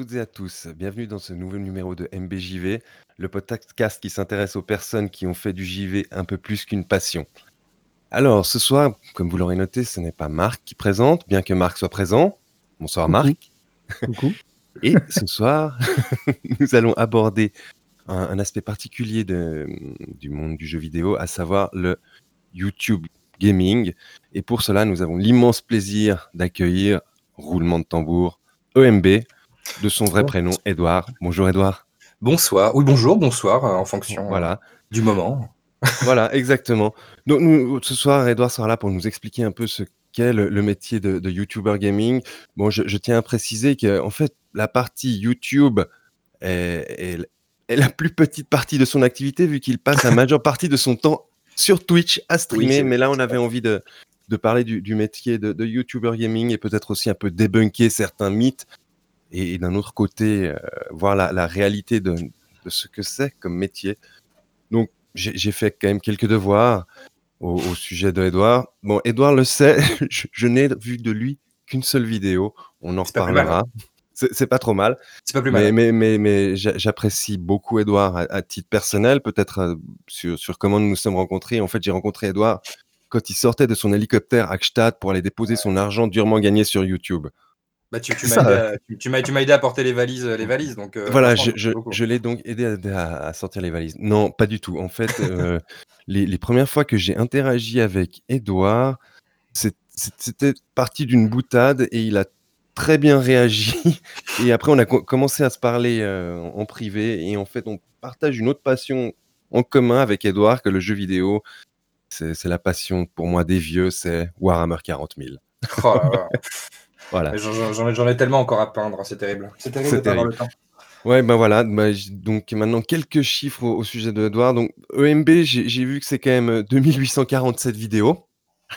Toutes et à tous. Bienvenue dans ce nouveau numéro de MBJV, le podcast qui s'intéresse aux personnes qui ont fait du JV un peu plus qu'une passion. Alors, ce soir, comme vous l'aurez noté, ce n'est pas Marc qui présente, bien que Marc soit présent. Bonsoir Marc. Coucou. Et ce soir, nous allons aborder un, un aspect particulier de- du monde du jeu vidéo, à savoir le YouTube Gaming. Et pour cela, nous avons l'immense plaisir d'accueillir, roulement de tambour, EMB, de son vrai Bonsoir. prénom, Edouard. Bonjour Edouard. Bonsoir, oui bonjour, bonsoir, euh, en fonction euh, Voilà, du moment. voilà, exactement. Donc nous, ce soir, Edouard sera là pour nous expliquer un peu ce qu'est le, le métier de, de YouTuber Gaming. Bon, je, je tiens à préciser que en fait, la partie YouTube est, est- est la plus petite partie de son activité, vu qu'il passe la majeure partie de son temps sur Twitch à streamer. Mais là, on avait envie de, de parler du, du métier de, de YouTuber Gaming et peut-être aussi un peu débunker certains mythes et, et d'un autre côté, euh, voir la, la réalité de, de ce que c'est comme métier. Donc, j'ai fait quand même quelques devoirs au, au sujet de Edouard. Bon, Edouard le sait, je, je n'ai vu de lui qu'une seule vidéo. On en reparlera. C'est pas trop mal. C'est pas plus Mais, mal. mais, mais, mais j'a- j'apprécie beaucoup Edouard à, à titre personnel, peut-être euh, sur, sur comment nous nous sommes rencontrés. En fait, j'ai rencontré Edouard quand il sortait de son hélicoptère à Gstaad pour aller déposer son argent durement gagné sur YouTube. Bah, tu, tu m'as aidé, m'as aidé à porter les valises, euh, les valises donc. euh, Voilà, je, l'ai donc aidé à, sortir les valises. Non, pas du tout. En fait, euh, les, les premières fois que j'ai interagi avec Edouard, c'était parti d'une boutade et il a très bien réagi. Et après, on a co- commencé à se parler euh, en privé et en fait, on partage une autre passion en commun avec Edouard que le jeu vidéo. C'est la passion pour moi des vieux, c'est Warhammer 40 000. Oh. Voilà. J'en ai, tellement encore à peindre, c'est terrible. C'est terrible de pas avoir terrible. le temps. Ouais, ben voilà. bah, donc maintenant, quelques chiffres au, au sujet de Edouard. Donc, EMB, j'ai vu que c'est quand même euh, 2847 vidéos.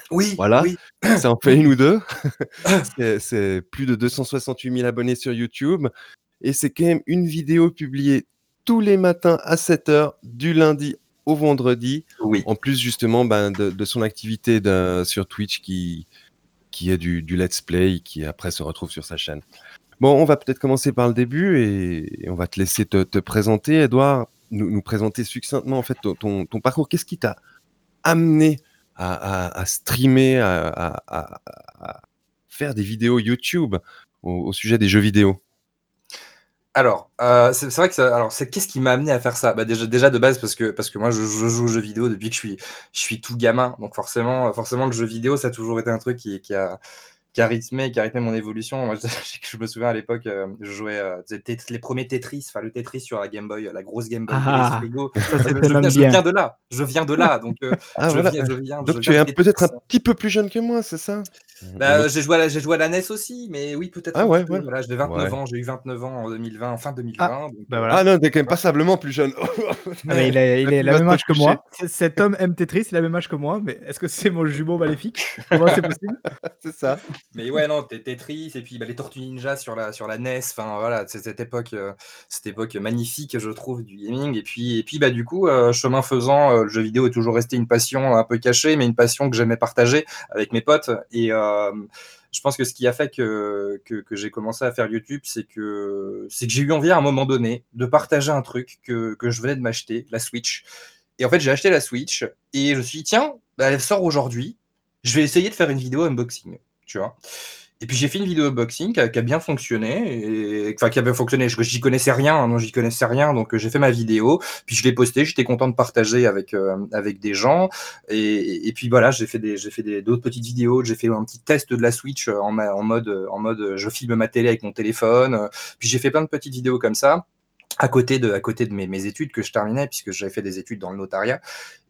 Oui, Voilà. oui. Ça en fait une ou deux. C'est- C'est plus de 268 000 abonnés sur YouTube. Et c'est quand même une vidéo publiée tous les matins à 7 heures, du lundi au vendredi. Oui. En plus, justement, ben, de, de son activité de- sur Twitch qui, qui est du, let's play, qui après se retrouve sur sa chaîne. Bon, on va peut-être commencer par le début et, on va te laisser te, te présenter, Edouard, nous, présenter succinctement en fait ton, parcours. Qu'est-ce qui t'a amené à, streamer, à, faire des vidéos YouTube au sujet des jeux vidéo? Alors, euh, c'est c'est vrai que ça, alors c'est qu'est-ce qui m'a amené à faire ça? Bah déjà, déjà de base parce que parce que moi je, je joue aux jeux vidéo depuis que je suis je suis tout gamin, donc forcément forcément le jeu vidéo ça a toujours été un truc qui, qui a qui a rythmé qui a rythmé mon évolution. Moi, je, je me souviens à l'époque, euh, je jouais euh, tu sais, Tet- les premiers Tetris, enfin le Tetris sur la Game Boy, la grosse Game Boy Ah, ça, Je, c'était je même viens, je bien. viens de là, je viens de là, donc euh, Ah je, voilà. viens, je viens. Donc je tu viens es de peut-être un petit peu plus jeune que moi, c'est ça? Bah, euh, j'ai joué, à la- j'ai joué à la NES aussi, mais oui, peut-être Ah un ouais, peu. ouais. Voilà, j'ai 29 Ouais. ans, j'ai eu 29 ans en 2020, en fin 2020. donc, bah euh, voilà. Ah non, t'es quand même passablement plus jeune. Ah, mais il est, il est la même âge que moi. Cet homme aime Tetris, il a le même âge que moi, mais est-ce que c'est mon jumeau maléfique? Comment c'est possible c'est ça. Mais ouais, non, Tetris et puis bah, les Tortues Ninja sur la, sur la NES. Enfin voilà, c'est cette époque, euh, cette époque magnifique, je trouve, du gaming. Et puis, et puis bah, du coup, euh, chemin faisant, euh, le jeu vidéo est toujours resté une passion un peu cachée, mais une passion que j'aimais partager avec mes potes. Et euh, je pense que ce qui a fait que, j'ai commencé à faire YouTube, c'est que, j'ai eu envie à un moment donné de partager un truc que, que je venais de m'acheter, la Switch. Et en fait, j'ai acheté la Switch et je me suis dit, tiens, bah, elle sort aujourd'hui. Je vais essayer de faire une vidéo unboxing, tu vois. Et puis j'ai fait une vidéo unboxing qui a, qui a bien fonctionné, enfin qui a bien fonctionné. Je j'y connaissais rien, hein, non, j'y connaissais rien, donc euh, j'ai fait ma vidéo, puis je l'ai postée. J'étais content de partager avec euh, avec des gens, et, puis voilà, j'ai fait des j'ai fait d'autres petites vidéos. J'ai fait un petit test de la Switch en, en mode en mode euh, je filme ma télé avec mon téléphone. Puis j'ai fait plein de petites vidéos comme ça à côté de, à côté de mes, mes études que je terminais, puisque j'avais fait des études dans le notariat.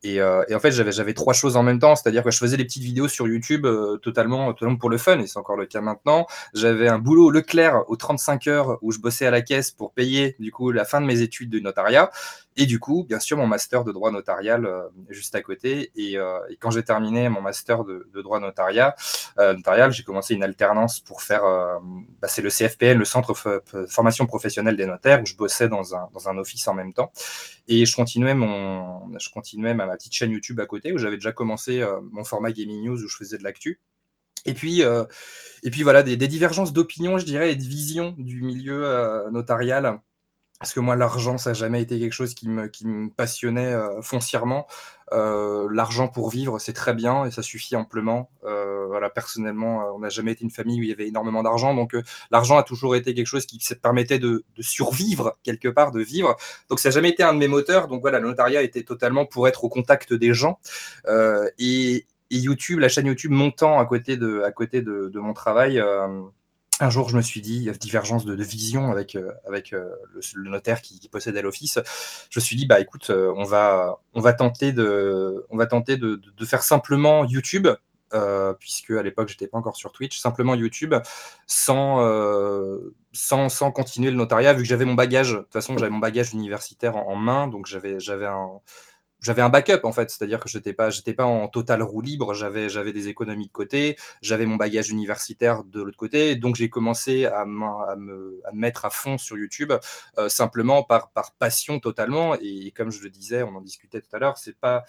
Et, euh, et en fait, j'avais, trois choses en même temps, c'est-à-dire que je faisais des petites vidéos sur YouTube euh, totalement, totalement pour le fun, et c'est encore le cas maintenant. J'avais un boulot Leclerc aux 35 heures où je bossais à la caisse pour payer du coup la fin de mes études de notariat. Et du coup, bien sûr, mon master de droit notarial euh, juste à côté. Et, euh, et quand j'ai terminé mon master de, de droit notariat, euh, notarial, j'ai commencé une alternance pour faire, euh, bah, c'est le CFPN, le Centre de Formation Professionnelle des Notaires, où je bossais dans un, dans un office en même temps. Et je continuais, mon, je continuais ma, ma petite chaîne YouTube à côté, où j'avais déjà commencé euh, mon format Gaming News, où je faisais de l'actu. Et puis, et puis voilà, des, divergences d'opinion, je dirais, et de vision du milieu notarial. Parce que moi, l'argent, ça n'a jamais été quelque chose qui me, passionnait foncièrement. l'argent pour vivre, c'est très bien et ça suffit amplement. voilà, personnellement, on n'a jamais été une famille où il y avait énormément d'argent, donc l'argent a toujours été quelque chose qui permettait de, survivre quelque part, de vivre. Donc ça n'a jamais été un de mes moteurs. Donc voilà, le notariat était totalement pour être au contact des gens. et, YouTube, la chaîne YouTube montant à côté de, mon travail, euh, un jour, je me suis dit, divergence de, vision avec, euh, avec euh, le, notaire qui, possédait l'office, je me suis dit, bah écoute, on va, on va tenter de, on va tenter de, faire simplement YouTube, puisque à l'époque, j'étais pas encore sur Twitch, simplement YouTube, sans, sans, sans, continuer le notariat, vu que j'avais mon bagage, de toute façon, j'avais mon bagage universitaire en, en main, donc j'avais un j'avais un backup en fait, c'est-à-dire que je n'étais pas, j'étais pas en total roue libre, j'avais, j'avais des économies de côté, j'avais mon bagage universitaire de l'autre côté, donc j'ai commencé à, me, mettre à fond sur YouTube euh, simplement par, par passion totalement. Et comme je le disais, on en discutait tout à l'heure, c'est pas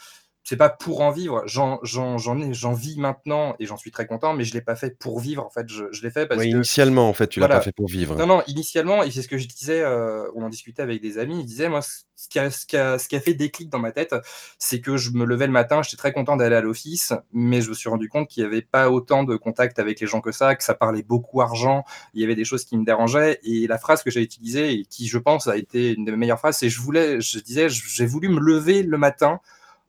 c'est pas pour en vivre. J'en, j'en, j'en vis maintenant et j'en suis très content, mais je l'ai pas fait pour vivre. En fait, je, je l'ai fait parce que initialement, en fait, tu l'as pas fait pour vivre. Non, non, initialement, et c'est ce que je disais. Euh, on en discutait avec des amis. Ils disaient, moi, ce qui a, ce qui a, ce qui a fait déclic dans ma tête, c'est que je me levais le matin, j'étais très content d'aller à l'office, mais je me suis rendu compte qu'il y avait pas autant de contact avec les gens que ça, que ça parlait beaucoup argent. Il y avait des choses qui me dérangeaient. Et la phrase que j'ai utilisée et qui, je pense, a été une des meilleures phrases, c'est je voulais, je disais, j'ai voulu me lever le matin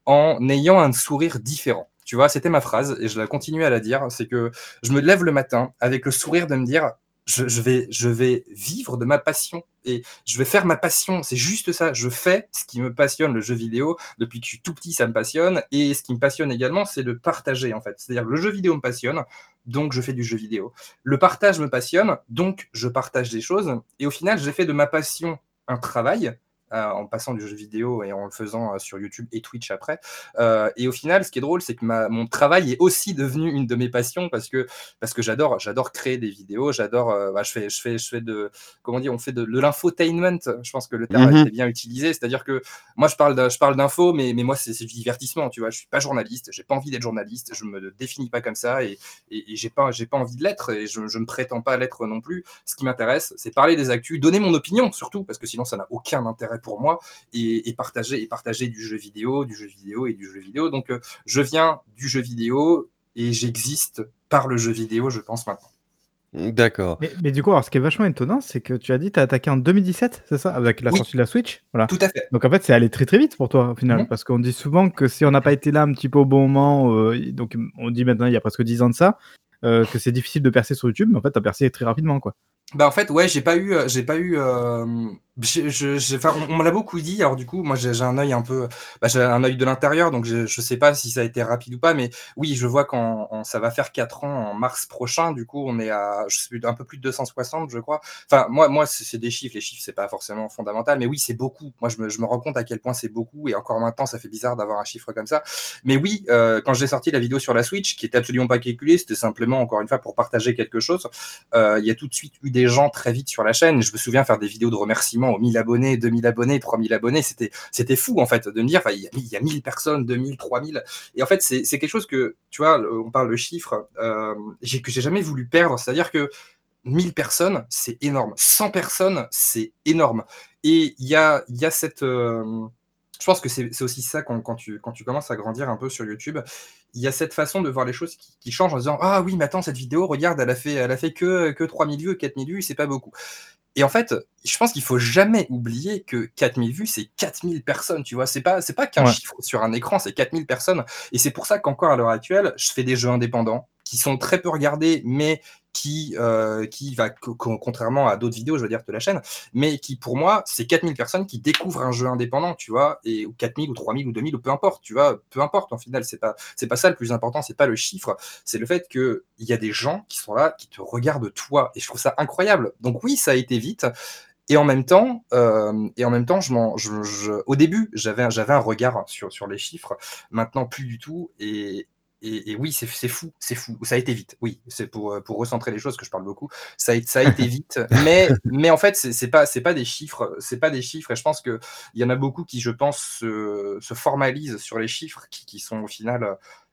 en ayant un sourire différent. Tu vois, c'était ma phrase et je la continue à la dire. C'est que je me lève le matin avec le sourire de me dire je, vais, je vais vivre de ma passion et je vais faire ma passion. C'est juste ça. Je fais ce qui me passionne, le jeu vidéo. Depuis que je suis tout petit, ça me passionne. Et ce qui me passionne également, c'est de partager en fait. C'est-à-dire le jeu vidéo me passionne, donc je fais du jeu vidéo. Le partage me passionne, donc je partage des choses. Et au final, j'ai fait de ma passion un travail en passant du jeu vidéo et en le faisant euh, sur YouTube et Twitch après. Euh, et au final, ce qui est drôle, c'est que ma, mon travail est aussi devenu une de mes passions parce que, parce que j'adore, j'adore créer des vidéos, j'adore, bah, je, fais, je, fais, je fais de, comment dire, on fait de, l'infotainment, je pense que le terme a été bien utilisé, c'est-à-dire que moi je parle, je parle d'info, mais, mais moi c'est du divertissement, tu vois, je suis pas journaliste, j'ai pas envie d'être journaliste, je me définis pas comme ça et, et, j'ai pas, j'ai pas envie de l'être et je, je me prétends pas l'être non plus. Ce qui m'intéresse, c'est parler des actus, donner mon opinion surtout, parce que sinon ça n'a aucun intérêt pour moi et, partager, et partager du jeu vidéo, du jeu vidéo et du jeu vidéo. Donc, euh, je viens du jeu vidéo et j'existe par le jeu vidéo, je pense maintenant. D'accord. Mais, du coup, alors, ce qui est vachement étonnant, c'est que tu as dit que tu as attaqué en 2017, c'est ça Avec la sortie de la Switch? Voilà. Tout à fait. Donc en fait, c'est allé très très vite pour toi au final. Mhm. Parce qu'on dit souvent que si on n'a pas été là un petit peu au bon moment, euh, donc on dit maintenant il y a presque 10 ans de ça, euh, que c'est difficile de percer sur YouTube, mais en fait, tu as percé très rapidement. quoi. Bah en fait, ouais, j'ai pas eu, j'ai pas eu, je, on, me l'a beaucoup dit. Alors du coup, moi j'ai un œil un peu, bah, j'ai un œil de l'intérieur, donc je, je sais pas si ça a été rapide ou pas, mais oui, je vois quand ça va faire 4 ans en mars prochain. Du coup, on est à, je sais un peu plus de 260, je crois. Enfin, moi, moi, c'est des chiffres. Les chiffres, c'est pas forcément fondamental, mais oui, c'est beaucoup. Moi, je me, je me, rends compte à quel point c'est beaucoup, et encore maintenant, ça fait bizarre d'avoir un chiffre comme ça. Mais oui, euh, quand j'ai sorti la vidéo sur la Switch, qui était absolument pas calculée, c'était simplement encore une fois pour partager quelque chose. Euh, il y a tout de suite eu des gens très vite sur la chaîne. Je me souviens faire des vidéos de remerciements aux 1000 abonnés, 2000 abonnés, 3000 abonnés, c'était, c'était fou en fait de me dire, il y, a, il y a 1000 personnes, 2000, 3000. Et en fait, c'est, c'est quelque chose que, tu vois, on parle de chiffres, euh, que j'ai jamais voulu perdre. C'est-à-dire que 1000 personnes, c'est énorme. 100 personnes, c'est énorme. Et il y a, y a cette. Euh, je pense que c'est aussi ça quand, quand, tu, quand tu commences à grandir un peu sur YouTube. Il y a cette façon de voir les choses qui, qui changent en disant Ah oui, mais attends, cette vidéo, regarde, elle a fait, elle a fait que, que 3000 vues, 4000 vues, c'est pas beaucoup. Et en fait, je pense qu'il faut jamais oublier que 4000 vues, c'est 4000 personnes, tu vois. C'est pas, c'est pas qu'un chiffre sur un écran, c'est 4000 personnes. Et c'est pour ça qu'encore à l'heure actuelle, je fais des jeux indépendants qui sont très peu regardés, mais qui, euh, qui va, contrairement à d'autres vidéos, je veux dire, de la chaîne, mais qui, pour moi, c'est 4000 personnes qui découvrent un jeu indépendant, tu vois, et, ou 4000 ou 3000 ou 2000 ou peu importe, tu vois, peu importe, en final, c'est pas, pas ça le plus important, c'est pas le chiffre, c'est le fait qu'il y a des gens qui sont là, qui te regardent toi, et je trouve ça incroyable. Donc oui, ça a été vite, et en même temps, euh, et en même temps, je, je au début, j'avais, j'avais un regard sur, sur les chiffres. Maintenant, plus du tout. Et, et, oui, c'est fou, c'est fou. Ça a été vite, oui. C'est pour, euh, pour recentrer les choses que je parle beaucoup. Ça a, ça a été vite, mais, mais en fait, c'est pas, pas des chiffres, c'est pas des chiffres. Et je pense qu'il y en a beaucoup qui, je pense, se, se formalisent sur les chiffres, qui, qui, sont au final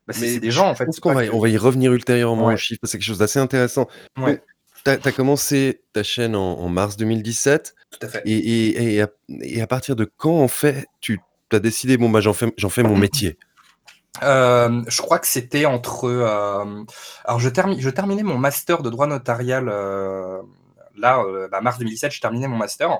Bah, c'est Mais c'est des gens, en fait, pense c'est qu'on va, que on va y revenir ultérieurement Ouais. aux chiffres, c'est quelque chose d'assez intéressant. Ouais. Tu as, commencé ta chaîne en, en mars 2017. Tout à fait. Et, et, et, à, et, à, partir de quand, en fait, tu as décidé, bon, bah, j'en fais, j'en fais mon métier? Euh, je crois que c'était entre. Euh, alors, je, termi je terminais mon master de droit notarial. Euh, là, bah, mars 2017, je terminais mon master.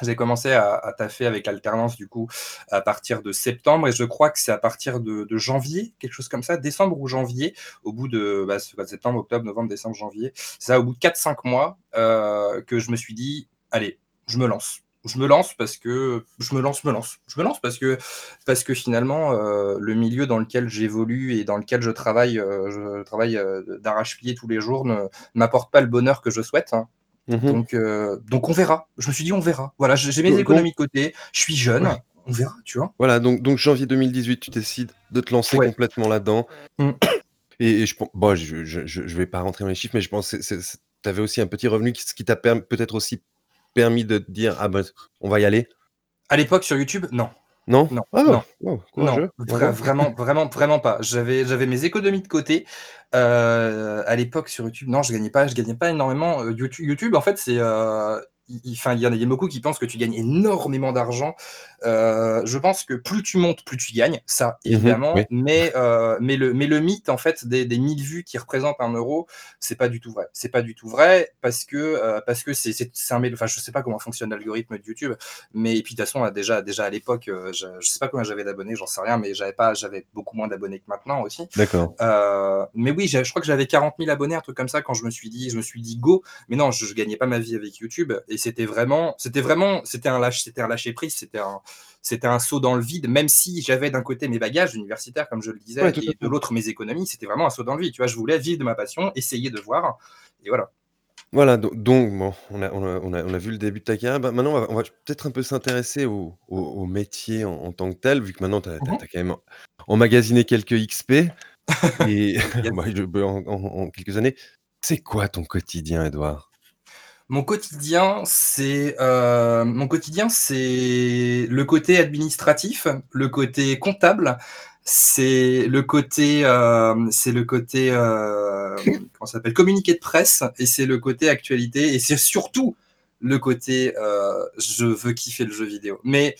J'ai commencé à, taffer avec l'alternance du coup à partir de septembre et je crois que c'est à partir de, janvier, quelque chose comme ça, décembre ou janvier, au bout de bah, septembre, octobre, novembre, décembre, janvier, c'est ça, au bout de 4-5 mois que je me suis dit, allez, je me lance. Je me lance parce que je me lance, me lance, je me lance parce que parce que finalement euh, le milieu dans lequel j'évolue et dans lequel je travaille, euh, je travaille euh, d'arrache-pied tous les jours ne m'apporte pas le bonheur que je souhaite. Hein. Mmh. Donc, donc on verra. Je me suis dit on verra. Voilà, j'ai mes économies de côté. Je suis jeune. Ouais. On verra, tu vois. Voilà, donc, donc janvier 2018, tu décides de te lancer ouais. complètement là-dedans. Mmh. Et, et, je bon, je, je, je, vais pas rentrer dans les chiffres, mais je pense que tu avais aussi un petit revenu qui, qui t'a peut-être aussi permis de te dire ah ben on va y aller. À l'époque sur YouTube, non. Non, non, ah, non, non, vra vraiment, vraiment, vraiment pas. J'avais, j'avais mes économies de côté. Euh, à l'époque sur YouTube, non, je gagnais pas, je gagnais pas énormément. Euh, YouTube, YouTube, en fait, c'est, euh, enfin, il y en a beaucoup qui pensent que tu gagnes énormément d'argent. Euh, je pense que plus tu montes, plus tu gagnes, ça évidemment. Mmh oui. Mais euh, mais le mais le mythe en fait des, des 1000 vues qui représentent un euro, c'est pas du tout vrai. C'est pas du tout vrai parce que euh, parce que c'est un enfin je sais pas comment fonctionne l'algorithme de YouTube, mais et puis de toute façon déjà déjà à l'époque, euh, je, je sais pas combien j'avais d'abonnés, j'en sais rien, mais j'avais pas j'avais beaucoup moins d'abonnés que maintenant aussi. D'accord. Mais oui, je crois que j'avais 40 000 abonnés, un truc comme ça quand je me suis dit je me suis dit go. Mais non, je, je gagnais pas ma vie avec YouTube et c'était vraiment c'était vraiment c'était un lâche c'était un lâcher prise, c'était un c'était un saut dans le vide, même si j'avais d'un côté mes bagages universitaires, comme je le disais, Ouais, et de l'autre mes économies, c'était vraiment un saut dans le vide. Tu vois, je voulais vivre de ma passion, essayer de voir, et voilà. Voilà, do- donc bon, on a, on a, on a, on a vu le début de ta carrière. Bah, maintenant, on va, peut-être un peu s'intéresser au, au- au métier en, en tant que tel, vu que maintenant, tu as, Mhm. quand même emmagasiné quelques XP. Et bah, je- en, en- en quelques années, c'est quoi ton quotidien, Edouard? Mon quotidien, c'est euh, mon quotidien, c'est le côté administratif, le côté comptable, c'est le côté, euh, c'est le côté, euh, comment s'appelle, communiqué de presse, et c'est le côté actualité, et c'est surtout le côté, euh, je veux kiffer le jeu vidéo. Mais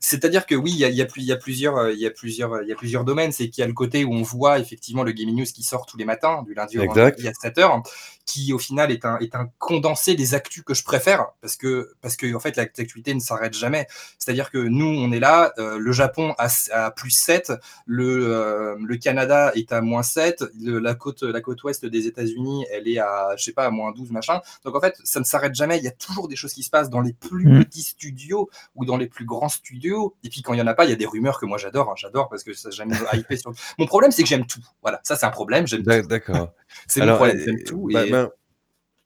c'est-à-dire que oui, il y a, il y a plus- il y a plusieurs, il y a plusieurs, il y a plusieurs domaines. C'est qu'il y a le côté où on voit effectivement le Gaming News qui sort tous les matins, du lundi au vendredi à 7h, qui au final est un, est un condensé des actus que je préfère, parce que, parce que en fait, l'actualité ne s'arrête jamais. C'est-à-dire que nous, on est là, euh, le Japon a, a plus 7, le, euh, le Canada est à moins 7, le- la, côte, la côte ouest des États-Unis, elle est à, je sais pas, à moins 12, machin. Donc en fait, ça ne s'arrête jamais. Il y a toujours des choses qui se passent dans les plus Mm. petits studios ou dans les plus grands studios. Et puis quand il y en a pas, il y a des rumeurs que moi j'adore. hein. J'adore parce que ça j'aime hyper sur. Mon problème, c'est que j'aime tout. Voilà, ça c'est un problème. J'aime. D'accord. C'est mon problème. euh, J'aime tout. bah, et- bah,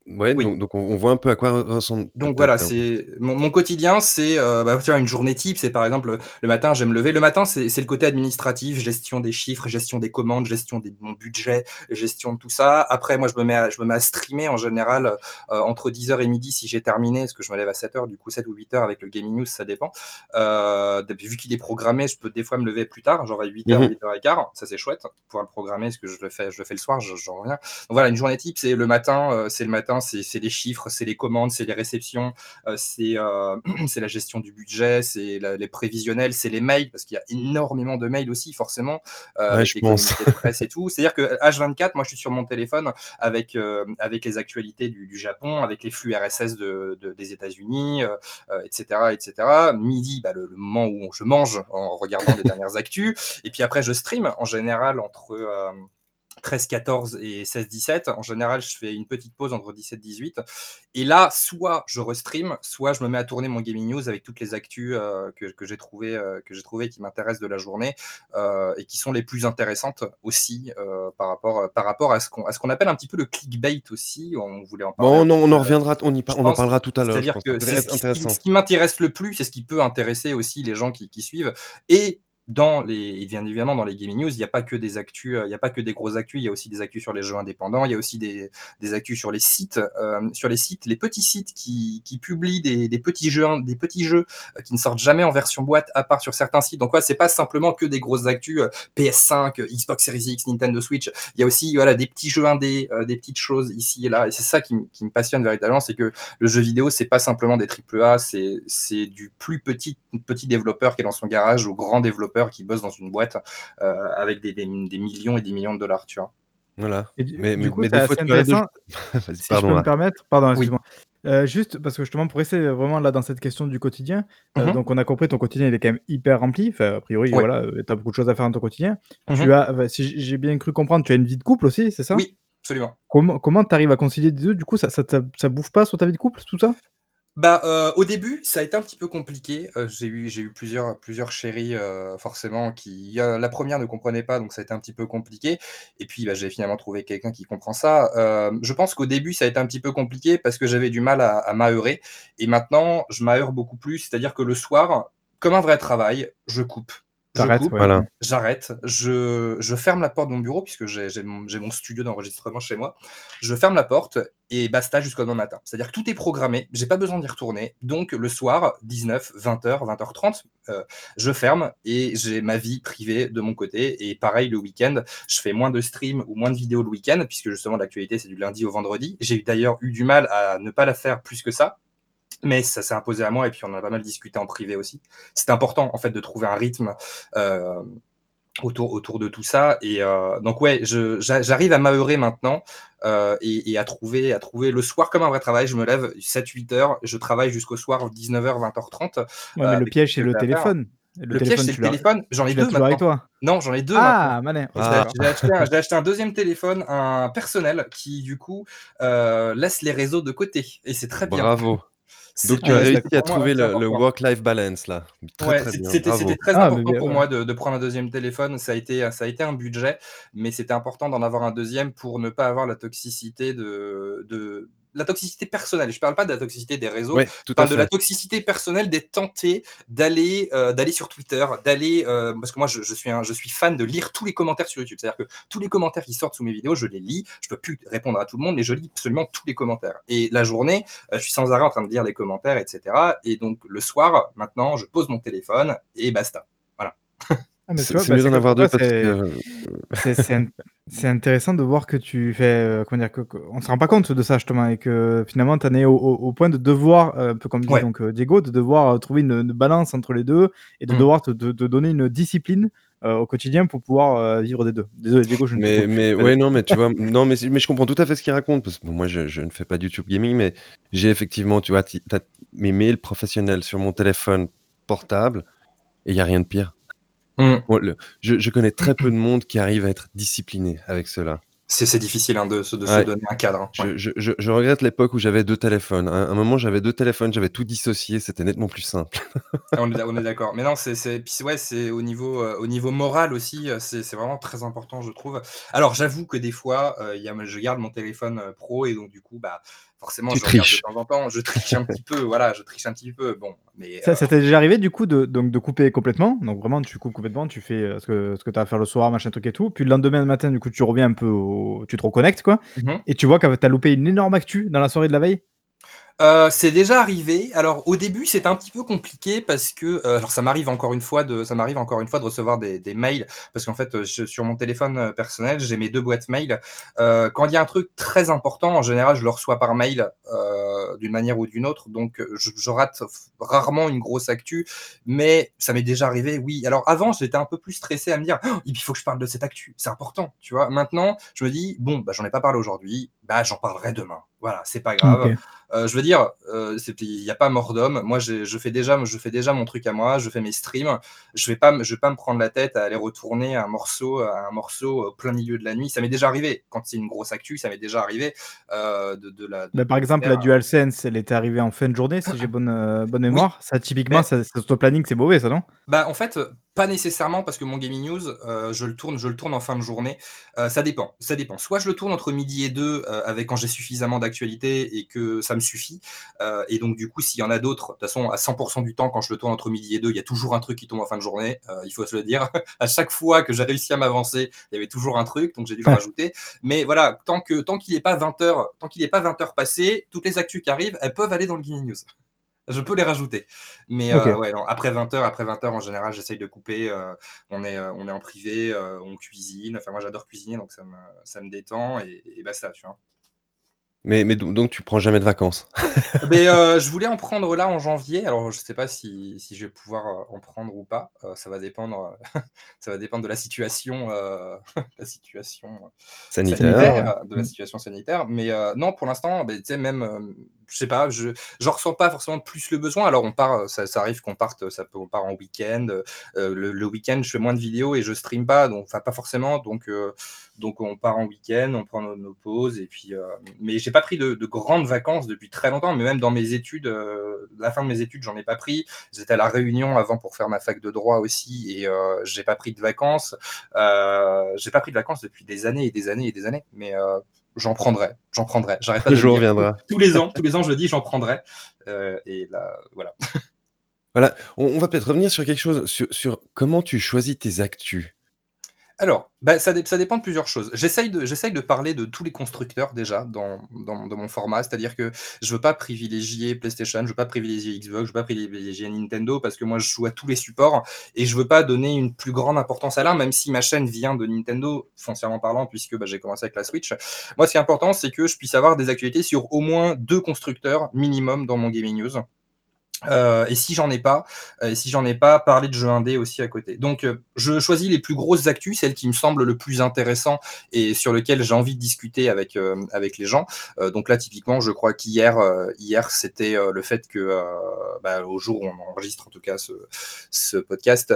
ouais, Oui. donc, donc on, voit un peu à quoi ressemble. Donc voilà, c'est mon, mon quotidien, c'est euh, bah, tu vois, une journée type, c'est par exemple le, le matin, j'aime me lever. Le matin, c'est le côté administratif, gestion des chiffres, gestion des commandes, gestion de mon budget, gestion de tout ça. Après, moi, je me mets à, je me mets à streamer en général euh, entre 10h et midi si j'ai terminé, parce que je me lève à 7h, du coup 7 ou 8h avec le Gaming News, ça dépend. Euh, vu qu'il est programmé, je peux des fois me lever plus tard, genre à 8h, Mhm. 8h15. Ça, c'est chouette, pouvoir le programmer, parce que je le fais, je le fais le soir, je- j'en reviens. Donc voilà, une journée type, c'est le matin, euh, c'est le matin, c'est c'est les chiffres, c'est les commandes, c'est les réceptions, euh, c'est euh, c'est la gestion du budget, c'est les prévisionnels, c'est les mails, parce qu'il y a énormément de mails aussi, forcément, euh, Ouais, je les pense. presse et tout. C'est-à-dire que H24, moi, je suis sur mon téléphone avec, avec les actualités du, du Japon, avec les flux RSS de, de- des États-Unis, etc., etc. Midi, bah, le, le moment où je mange en regardant les dernières actus. Et puis après, je stream en général entre. Euh, 13-14 et 16-17. En général, je fais une petite pause entre 17-18. Et là, soit je restream, soit je me mets à tourner mon gaming news avec toutes les actus euh, que, que j'ai trouvées euh, trouvé qui m'intéressent de la journée euh, et qui sont les plus intéressantes aussi euh, par rapport par rapport à ce qu'on qu'on appelle un petit peu le clickbait aussi. On voulait en parler. Bon, non, on en reviendra, on, y par- on en parlera tout à l'heure. C'est-à-dire que ce qui, ce qui m'intéresse le plus, c'est ce qui peut intéresser aussi les gens qui, qui suivent. Et dans les, bien évidemment, dans les gaming news, il n'y a pas que des actus, euh, il n'y a pas que des grosses actus, il y a aussi des actus sur les jeux indépendants, il y a aussi des, des actus sur les sites, euh, sur les sites, les petits sites qui, qui publient des, des, petits jeux, des petits jeux euh, qui ne sortent jamais en version boîte, à part sur certains sites. Donc, ouais, c'est pas simplement que des grosses actus PS5, Xbox Series X, Nintendo Switch. Il y a aussi, voilà, des petits jeux indés, des petites choses ici et là. Et c'est ça qui, qui, me passionne véritablement, c'est que le jeu vidéo, c'est pas simplement des AAA, c'est, c'est du plus petit, petit développeur qui est dans son garage au grand développeur qui bosse dans une boîte euh, avec des, des, millions et des millions de dollars, tu vois. Voilà. mais, du coup, mais des fois, intéressant. si pardon, je peux me permettre, pardon, excuse-moi. Euh, juste parce que justement, pour rester vraiment là dans cette question du quotidien, euh, mhm. donc on a compris ton quotidien il est quand même hyper rempli. Enfin, a priori, voilà, tu as beaucoup de choses à faire dans ton quotidien. Tu mhm. as, si j'ai bien cru comprendre, tu as une vie de couple aussi, c'est ça? Oui, absolument. Comment comment tu arrives à concilier les deux? Du coup, ça, ça, ça, bouffe pas sur ta vie de couple, tout ça? Bah, euh, au début, ça a été un petit peu compliqué. Euh, j'ai eu j'ai eu plusieurs plusieurs chéries, euh, forcément qui la première ne comprenait pas, donc ça a été un petit peu compliqué et puis, bah, j'ai finalement trouvé quelqu'un qui comprend ça. je pense qu'au début, ça a été un petit peu compliqué parce que j'avais du mal à à et maintenant, je m'aère beaucoup plus. C'est-à-dire que le soir, comme un vrai travail, je coupe. J'arrête, je, je, ferme la porte de mon bureau puisque j'ai mon, mon, studio d'enregistrement chez moi. Je ferme la porte et basta jusqu'au demain matin. C'est-à-dire que tout est programmé, j'ai pas besoin d'y retourner. Donc le soir, 19, 20h, 20h30, je ferme et j'ai ma vie privée de mon côté. Et pareil le week-end, je fais moins de streams ou moins de vidéos le week-end puisque justement l'actualité c'est du lundi au vendredi. J'ai d'ailleurs eu du mal à ne pas la faire plus que ça mais ça s'est imposé à moi et puis on en a pas mal discuté en privé aussi. C'est important en fait de trouver un rythme euh, autour, autour de tout ça. Et euh, donc ouais, j'arrive à m'aeurer maintenant euh, et, à, trouver, à trouver le soir comme un vrai travail. Je me lève 7-8 heures, je travaille jusqu'au soir 19h, 20h30. Ouais, mais le piège c'est le téléphone. Le, piège, c'est le téléphone. J'en ai deux maintenant. Avec toi non, j'en ai deux. Ah, mané. Ah. J'ai acheté, acheté, un deuxième téléphone, un personnel, qui du coup laisse les réseaux de côté. Et c'est très bien. Bravo. Donc tu as réussi à trouver le, work-life balance là. c'était très ah, important pour moi de, prendre un deuxième téléphone. Ça a été, ça a été un budget, mais c'était important d'en avoir un deuxième pour ne pas avoir la toxicité de, de la toxicité personnelle. Je ne parle pas de la toxicité des réseaux. je parle de la toxicité personnelle d'être tenté d'aller euh, d'aller sur Twitter, d'aller euh, parce que moi je, suis un, je suis fan de lire tous les commentaires sur YouTube. C'est-à-dire que tous les commentaires qui sortent sous mes vidéos, je les lis. Je peux plus répondre à tout le monde, mais je lis absolument tous les commentaires. Et la journée, euh, je suis sans arrêt en train de lire les commentaires, etc. Et donc le soir, maintenant, je pose mon téléphone et basta. Voilà. Ah, c'est mieux d'en avoir deux parce que. C'est intéressant de voir que tu fais. Euh, comment dire que, On se rend pas compte de ça justement et que finalement tu en es au, point de devoir, euh, un peu comme dit donc, euh, Diego, de devoir trouver une, balance entre les deux et de mmh. devoir te, donner une discipline au quotidien pour pouvoir vivre des deux. Désolé Diego, je ne Mais, mais ouais, non, mais tu vois, non, mais, mais je comprends tout à fait ce qu'il raconte parce que moi je, je, ne fais pas du YouTube gaming, mais j'ai effectivement, tu vois, mes mails professionnels sur mon téléphone portable et il y a rien de pire. Mmh. je, connais très peu de monde qui arrive à être discipliné avec cela. C'est difficile hein, de, se donner un cadre. Hein. Je, regrette l'époque où j'avais deux téléphones. À un moment, j'avais deux téléphones, j'avais tout dissocié, c'était nettement plus simple. Ah, on est, d'accord. Mais non, c'est ouais, au, niveau, euh, au niveau moral aussi, euh, c'est vraiment très important, je trouve. Alors, j'avoue que des fois, euh, y a, je garde mon téléphone pro et donc, du coup, bah, forcément, je triches. de temps en temps. Je triche un petit peu, voilà, je triche un petit peu. Bon, mais ça, euh, t'est déjà arrivé du coup de, donc, de couper complètement? Donc vraiment, tu coupes complètement, tu fais euh, ce que, ce que tu as à faire le soir, machin truc et tout. Puis le lendemain matin, du coup, tu reviens un peu, tu te reconnectes quoi. Mmh et tu vois que tu as loupé une énorme actu dans la soirée de la veille? Euh, c'est déjà arrivé. Alors au début, c'était un petit peu compliqué parce que euh, alors ça m'arrive encore une fois de ça m'arrive encore une fois de recevoir des, des mails parce qu'en fait euh, sur mon téléphone personnel, j'ai mes deux boîtes mail. quand il y a un truc très important, en général, je le reçois par mail d'une manière ou d'une autre, donc je, rate rarement une grosse actu, mais ça m'est déjà arrivé. Oui. Alors avant, j'étais un peu plus stressé à me dire oh, il faut que je parle de cette actu, c'est important, tu vois. Maintenant, je me dis bon, bah j'en ai pas parlé aujourd'hui, bah j'en parlerai demain. Voilà, c'est pas grave. Euh, je veux dire, euh, il n'y a pas mort d'homme. Moi, je fais, déjà, je fais déjà mon truc à moi, je fais mes streams. Je ne vais, pas, je vais pas me prendre la tête à aller retourner un morceau, un morceau au plein milieu de la nuit. Ça m'est déjà arrivé. Quand c'est une grosse actu, ça m'est déjà arrivé. Euh, de, la, bah, par exemple, la DualSense, elle était arrivée en fin de journée, si j'ai bonne, bonne mémoire. Ça, typiquement, ça, planning, c'est mauvais, ça, non? Bah, En fait, pas nécessairement parce que mon gaming news, je, le tourne, je le tourne en fin de journée. ça dépend. Ça dépend. Soit je le tourne entre midi et deux avec quand j'ai suffisamment d'actualité et que ça me suffit. Et donc, du coup, s'il y en a d'autres, de toute façon, à 100% du temps, quand je le tourne entre midi et deux, il y a toujours un truc qui tombe en fin de journée. il faut se le dire. à chaque fois que j'ai réussi à m'avancer, il y avait toujours un truc, donc j'ai dû le rajouter. Mais voilà, tant que tant qu'il n'est pas 20 heures, tant qu'il n'est pas 20 heures passées, toutes les actus qui arrivent, elles peuvent aller dans le Gaming News. Je peux les rajouter. Mais euh, ouais, après 20h, après 20h, en général, j'essaye de couper. Euh, on, est, euh, on est en privé, on cuisine. Enfin, moi, j'adore cuisiner, donc ça me, ça me détend et, et basta, tu vois. Mais, mais donc, tu prends jamais de vacances mais, euh, Je voulais en prendre là en janvier. Alors, je ne sais pas si, si, je vais pouvoir euh, en prendre ou pas. Euh, ça, va dépendre, ça va dépendre de la situation, la situation sanitaire. de la situation sanitaire. Mais non, pour l'instant, tu sais, même, je sais pas, je ne ressens pas forcément plus le besoin. Alors, on part, ça, arrive qu'on parte, ça peut, on part en week-end. le, le week-end, je fais moins de vidéos et je stream pas, donc, enfin, pas forcément. Donc, donc on part en week-end, on prend nos, pauses et puis. Euh, mais j'ai pas pris de, grandes vacances depuis très longtemps, mais même dans mes études, euh, la fin de mes études, j'en ai pas pris. J'étais à la Réunion avant pour faire ma fac de droit aussi et euh, j'ai pas pris de vacances. Euh, j'ai pas pris de vacances depuis des années et des années et des années, mais j'en prendrai, j'en prendrai. J'arrête pas de jour viendra. Tous les ans, tous les ans, je dis j'en prendrai. et là, voilà. Voilà, on, va peut-être revenir sur quelque chose, sur, sur comment tu choisis tes actus. Alors, bah, ça, dépend de plusieurs choses. J'essaye de, parler de tous les constructeurs déjà dans, mon format, c'est-à-dire que je veux pas privilégier PlayStation, je veux pas privilégier Xbox, je veux pas privilégier Nintendo parce que moi je joue à tous les supports et je veux pas donner une plus grande importance à l'un, même si ma chaîne vient de Nintendo, foncièrement parlant, puisque bah, j'ai commencé avec la Switch. Moi, ce qui est important, c'est que je puisse avoir des actualités sur au moins deux constructeurs minimum dans mon Gaming News. Euh, et si j'en ai pas, euh, si j'en ai pas, parler de jeux indé aussi à côté. Donc, euh, je choisis les plus grosses actus, celles qui me semblent le plus intéressant et sur lesquelles j'ai envie de discuter avec avec les gens. donc là, typiquement, je crois qu'hier, hier, c'était le fait que, bah, au jour où on enregistre en tout cas ce, ce podcast,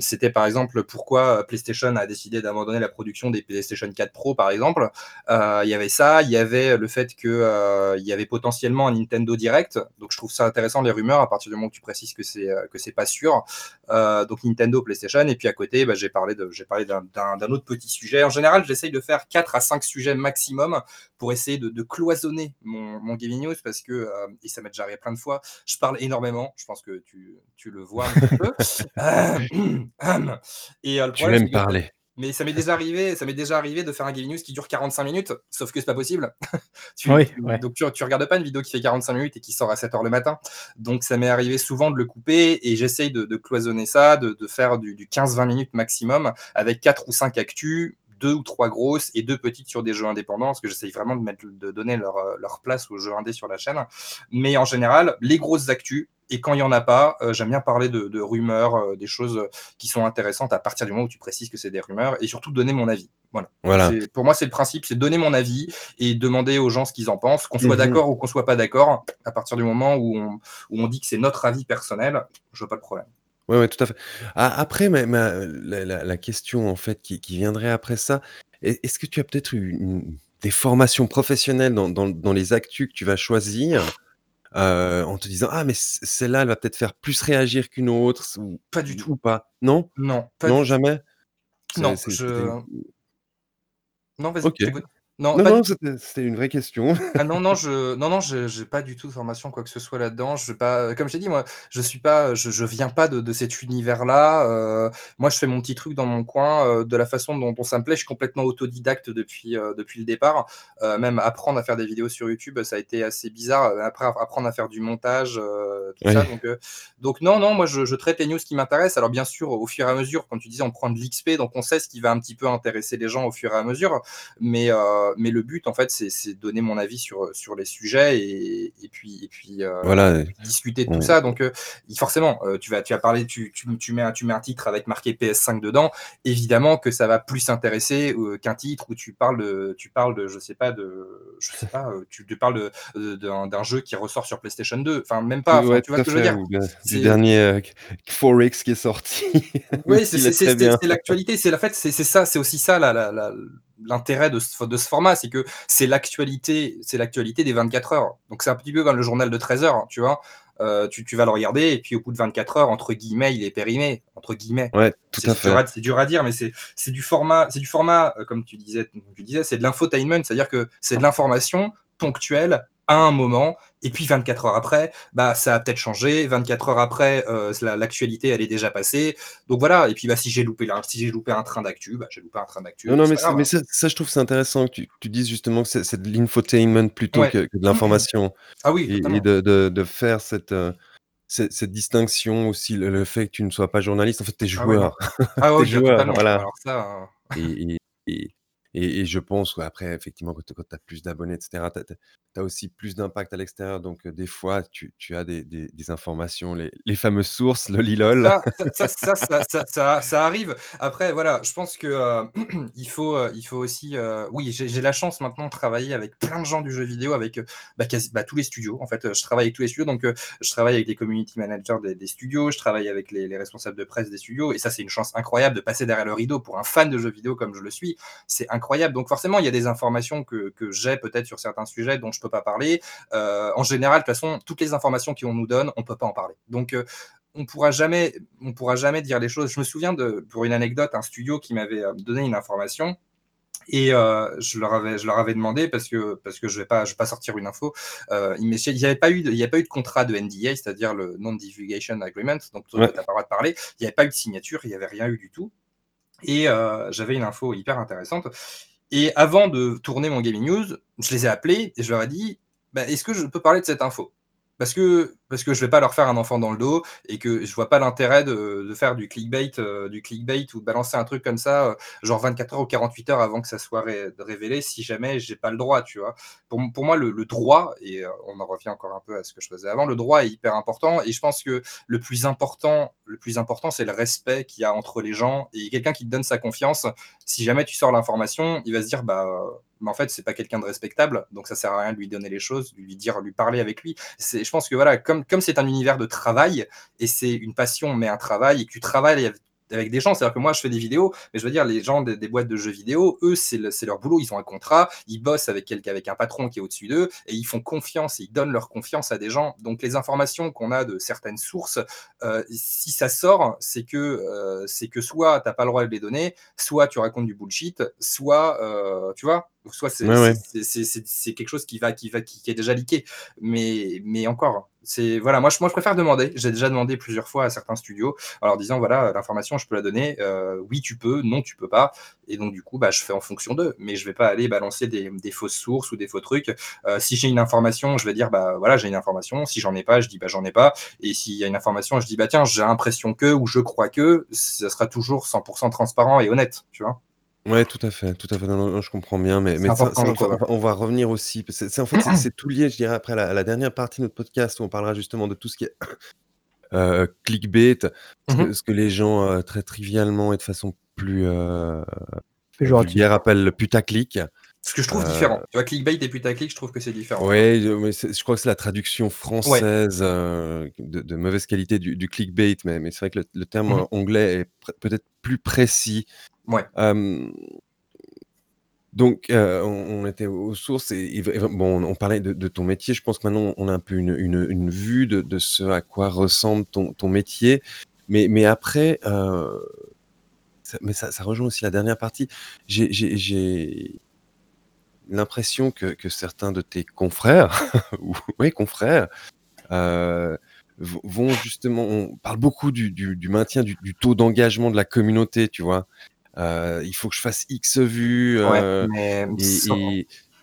c'était par exemple pourquoi PlayStation a décidé d'abandonner la production des PlayStation 4 Pro, par exemple. Il y avait ça, il y avait le fait que il y avait potentiellement un Nintendo Direct. Donc, je trouve ça intéressant les rumeurs à partir du moment où tu précises que c'est euh, que c'est pas sûr. Euh, donc Nintendo, PlayStation, et puis à côté, bah, j'ai parlé de j'ai parlé d'un autre petit sujet. En général, j'essaye de faire 4 à 5 sujets maximum pour essayer de, cloisonner mon, mon, gaming news parce que euh, et ça m'est déjà arrivé plein de fois. Je parle énormément. Je pense que tu, tu le vois un peu. et le tu m'aimes parler. Mais ça m'est déjà arrivé, ça m'est déjà arrivé de faire un gaming news qui dure 45 minutes, sauf que c'est pas possible. tu, oui, Donc tu, tu, regardes pas une vidéo qui fait 45 minutes et qui sort à 7 heures le matin. Donc ça m'est arrivé souvent de le couper et j'essaye de, cloisonner ça, de, faire du, 15-20 minutes maximum avec 4 ou 5 actus deux ou trois grosses et deux petites sur des jeux indépendants, parce que j'essaye vraiment de, mettre, de donner leur, leur, place aux jeux indés sur la chaîne. Mais en général, les grosses actus, et quand il n'y en a pas, euh, j'aime bien parler de, rumeurs, euh, des choses qui sont intéressantes à partir du moment où tu précises que c'est des rumeurs et surtout donner mon avis. Voilà. voilà. Pour moi, c'est le principe, c'est donner mon avis et demander aux gens ce qu'ils en pensent, qu'on soit mhm. d'accord ou qu'on soit pas d'accord. À partir du moment où on, où on dit que c'est notre avis personnel, je vois pas de problème. Oui, ouais, tout à fait. après, la, question en fait qui, viendrait après ça, est-ce que tu as peut-être eu des formations professionnelles dans, dans, les actus que tu vas choisir euh, en te disant ah mais celle-là elle va peut-être faire plus réagir qu'une autre ou pas du tout ou pas? Non? Non non jamais? Non je non vas-y non, non, c'était une vraie question. Ah non, non, je non, non, j'ai pas du tout de formation, quoi que ce soit là-dedans. Je pas comme j'ai dit, moi, je suis pas je je viens pas de de cet univers-là. Euh, moi, je fais mon petit truc dans mon coin, euh, de la façon dont dont ça me plaît. Je suis complètement autodidacte depuis, euh, depuis le départ. même apprendre à faire des vidéos sur YouTube, ça a été assez bizarre. Après, apprendre à faire du montage, tout ça. Donc, donc non, non, moi, je je traite les news qui m'intéressent. Alors bien sûr, au fur et à mesure, comme tu disais, on prend de l'XP, donc on sait ce qui va un petit peu intéresser les gens au fur et à mesure. Mais, mais le but, en fait, c'est donner mon avis sur, sur les sujets et, et puis, et puis euh, voilà. discuter de tout ça. Donc, euh, forcément, euh, tu, vas, tu vas parler, tu, tu, tu, mets, tu mets un titre avec marqué PS5 dedans. Évidemment que ça va plus intéresser qu'un titre où tu parles de, tu parles de, je sais pas, de, je sais pas, tu, tu parles d'un jeu qui ressort sur PlayStation 2. Enfin, même pas. tu vois ce que je veux dire Du dernier 4X qui est sorti. Oui, c'est l'actualité. C'est la fait, c'est ça, c'est aussi ça la, la, la l'intérêt de ce, de ce format, c'est que c'est l'actualité, c'est l'actualité des 24 heures. Donc c'est un petit peu comme le journal de 13 heures, tu vois. tu, tu, vas le regarder et puis au bout de 24 heures, entre guillemets, il est périmé, entre guillemets. Ouais, tout à fait. C'est dur à dire, mais c'est du format, c'est du format, comme tu disais, tu disais, c'est de l'infotainment, c'est-à-dire que c'est de l'information ponctuelle à un moment, et puis 24 heures après, bah, ça a peut-être changé. 24 heures après, euh, l'actualité, elle est déjà passée. Donc voilà, et puis bah, si j'ai loupé, si j'ai loupé un train d'actu, bah, j'ai loupé un train d'actu. Non, non, mais, mais ça, je trouve c'est intéressant que tu, dises justement que c'est de l'infotainment plutôt que, de l'information. Ah oui, et, de, de, de, faire cette, euh, cette, cette, distinction aussi, le, fait que tu ne sois pas journaliste, en fait, tu es ah joueur. Ah, hein. et, je pense après effectivement, quand tu as plus d'abonnés etc tu as aussi plus d'impact à l'extérieur. Donc, des fois, tu, tu as des, des, des, informations, les, les, fameuses sources, le lilol. Ça ça, ça, ça, ça, arrive. Après, voilà, je pense que il, faut, il faut aussi. oui, j'ai la chance maintenant de travailler avec plein de gens du jeu vidéo, avec bah, quasi, bah, tous les studios. En fait, je travaille avec tous les studios. Donc, je travaille avec les community managers des, des studios, je travaille avec les, les, responsables de presse des studios. Et ça, c'est une chance incroyable de passer derrière le rideau pour un fan de jeux vidéo comme je le suis. C'est incroyable. Donc, forcément, il y a des informations que, que j'ai peut-être sur certains sujets dont je peux pas parler. Euh, en général, de toute façon, toutes les informations qu'on nous donne, on peut pas en parler. Donc, euh, on pourra jamais, on pourra jamais dire les choses. Je me souviens de, pour une anecdote, un studio qui m'avait euh, donné une information. Et je, leur avais, je leur avais demandé, parce que, parce que je ne vais, pas, je vais pas sortir une info, il n'y avait, pas eu de, il a pas eu de contrat de NDA, c'est-à-dire le Non-Divulgation Agreement, donc tu n'as pas le droit de parler. Il n'y avait pas eu de signature, il n'y avait rien eu du tout. Et j'avais une info hyper intéressante. Et avant de tourner mon Gaming News, je les ai appelés et je leur ai dit bah, Est-ce que je peux parler de cette info? Parce que, parce que je vais pas leur faire un enfant dans le dos et que je vois pas l'intérêt de, de, faire du clickbait, euh, du clickbait ou de balancer un truc comme ça, euh, genre 24 heures ou 48 heures avant que ça soit révélé, si jamais j'ai pas le droit, tu vois. Pour, pour moi, le, le droit, et euh, on en revient encore un peu à ce que je faisais avant, le droit est hyper important et je pense que le plus important, le plus important, c'est le respect qu'il y a entre les gens et quelqu'un qui te donne sa confiance. Si jamais tu sors l'information, il va se dire, bah, mais en fait, c'est pas quelqu'un de respectable, donc ça sert à rien de lui donner les choses, de lui dire, lui parler avec lui. C'est, je pense que voilà, comme comme c'est un univers de travail et c'est une passion mais un travail et tu travailles avec des gens. C'est-à-dire que moi, je fais des vidéos, mais je veux dire, les gens des, boîtes de jeux vidéo, eux, c'est leur boulot. Ils ont un contrat, ils bossent avec quelqu'un, avec un patron qui est au-dessus d'eux, et ils font confiance, ils donnent leur confiance à des gens. Donc, les informations qu'on a de certaines sources, euh, si ça sort, c'est que, euh, c'est que soit tu n'as pas le droit de les donner, soit tu racontes du bullshit, soit, euh, tu vois, soit c'est quelque chose qui va qui va qui, est déjà liqué mais mais encore c'est voilà. Moi je, moi je préfère demander. J'ai déjà demandé plusieurs fois à certains studios en leur disant voilà l'information je peux la donner. Euh, oui tu peux. Non tu peux pas. Et donc du coup bah je fais en fonction d'eux. Mais je vais pas aller balancer des, des fausses sources ou des faux trucs. Euh, si j'ai une information je vais dire bah voilà j'ai une information. Si j'en ai pas je dis bah j'en ai pas. Et s'il y a une information je dis bah tiens j'ai l'impression que ou je crois que ça sera toujours 100% transparent et honnête tu vois Ouais, tout à fait, tout à fait. Non, je comprends bien, mais, mais on, va, revenir aussi. C'est, en fait, c'est, tout lié, je dirais, après la, la, dernière partie de notre podcast où on parlera justement de tout ce qui est euh, clickbait, mmh ce, que, les gens euh, très trivialement et de façon plus euh, vulgaire appellent le putaclic. Ce que je trouve différent. Tu vois, clickbait et putaclic, je trouve que c'est différent. Oui, mais je crois que c'est la traduction française de, mauvaise qualité du, clickbait, mais, mais c'est vrai que le, terme mmh anglais est peut-être plus précis. Ouais. donc, on, était aux sources et, bon, on parlait de, ton métier. Je pense que maintenant, on a un peu une, une, vue de, ce à quoi ressemble ton, ton métier. Mais, mais après, ça, mais ça, ça, rejoint aussi la dernière partie. J'ai l'impression que, que, certains de tes confrères, ou oui, confrères, vont justement, on parle beaucoup du, du, maintien du taux d'engagement de la communauté, tu vois. Euh, il faut que je fasse X vues. Euh,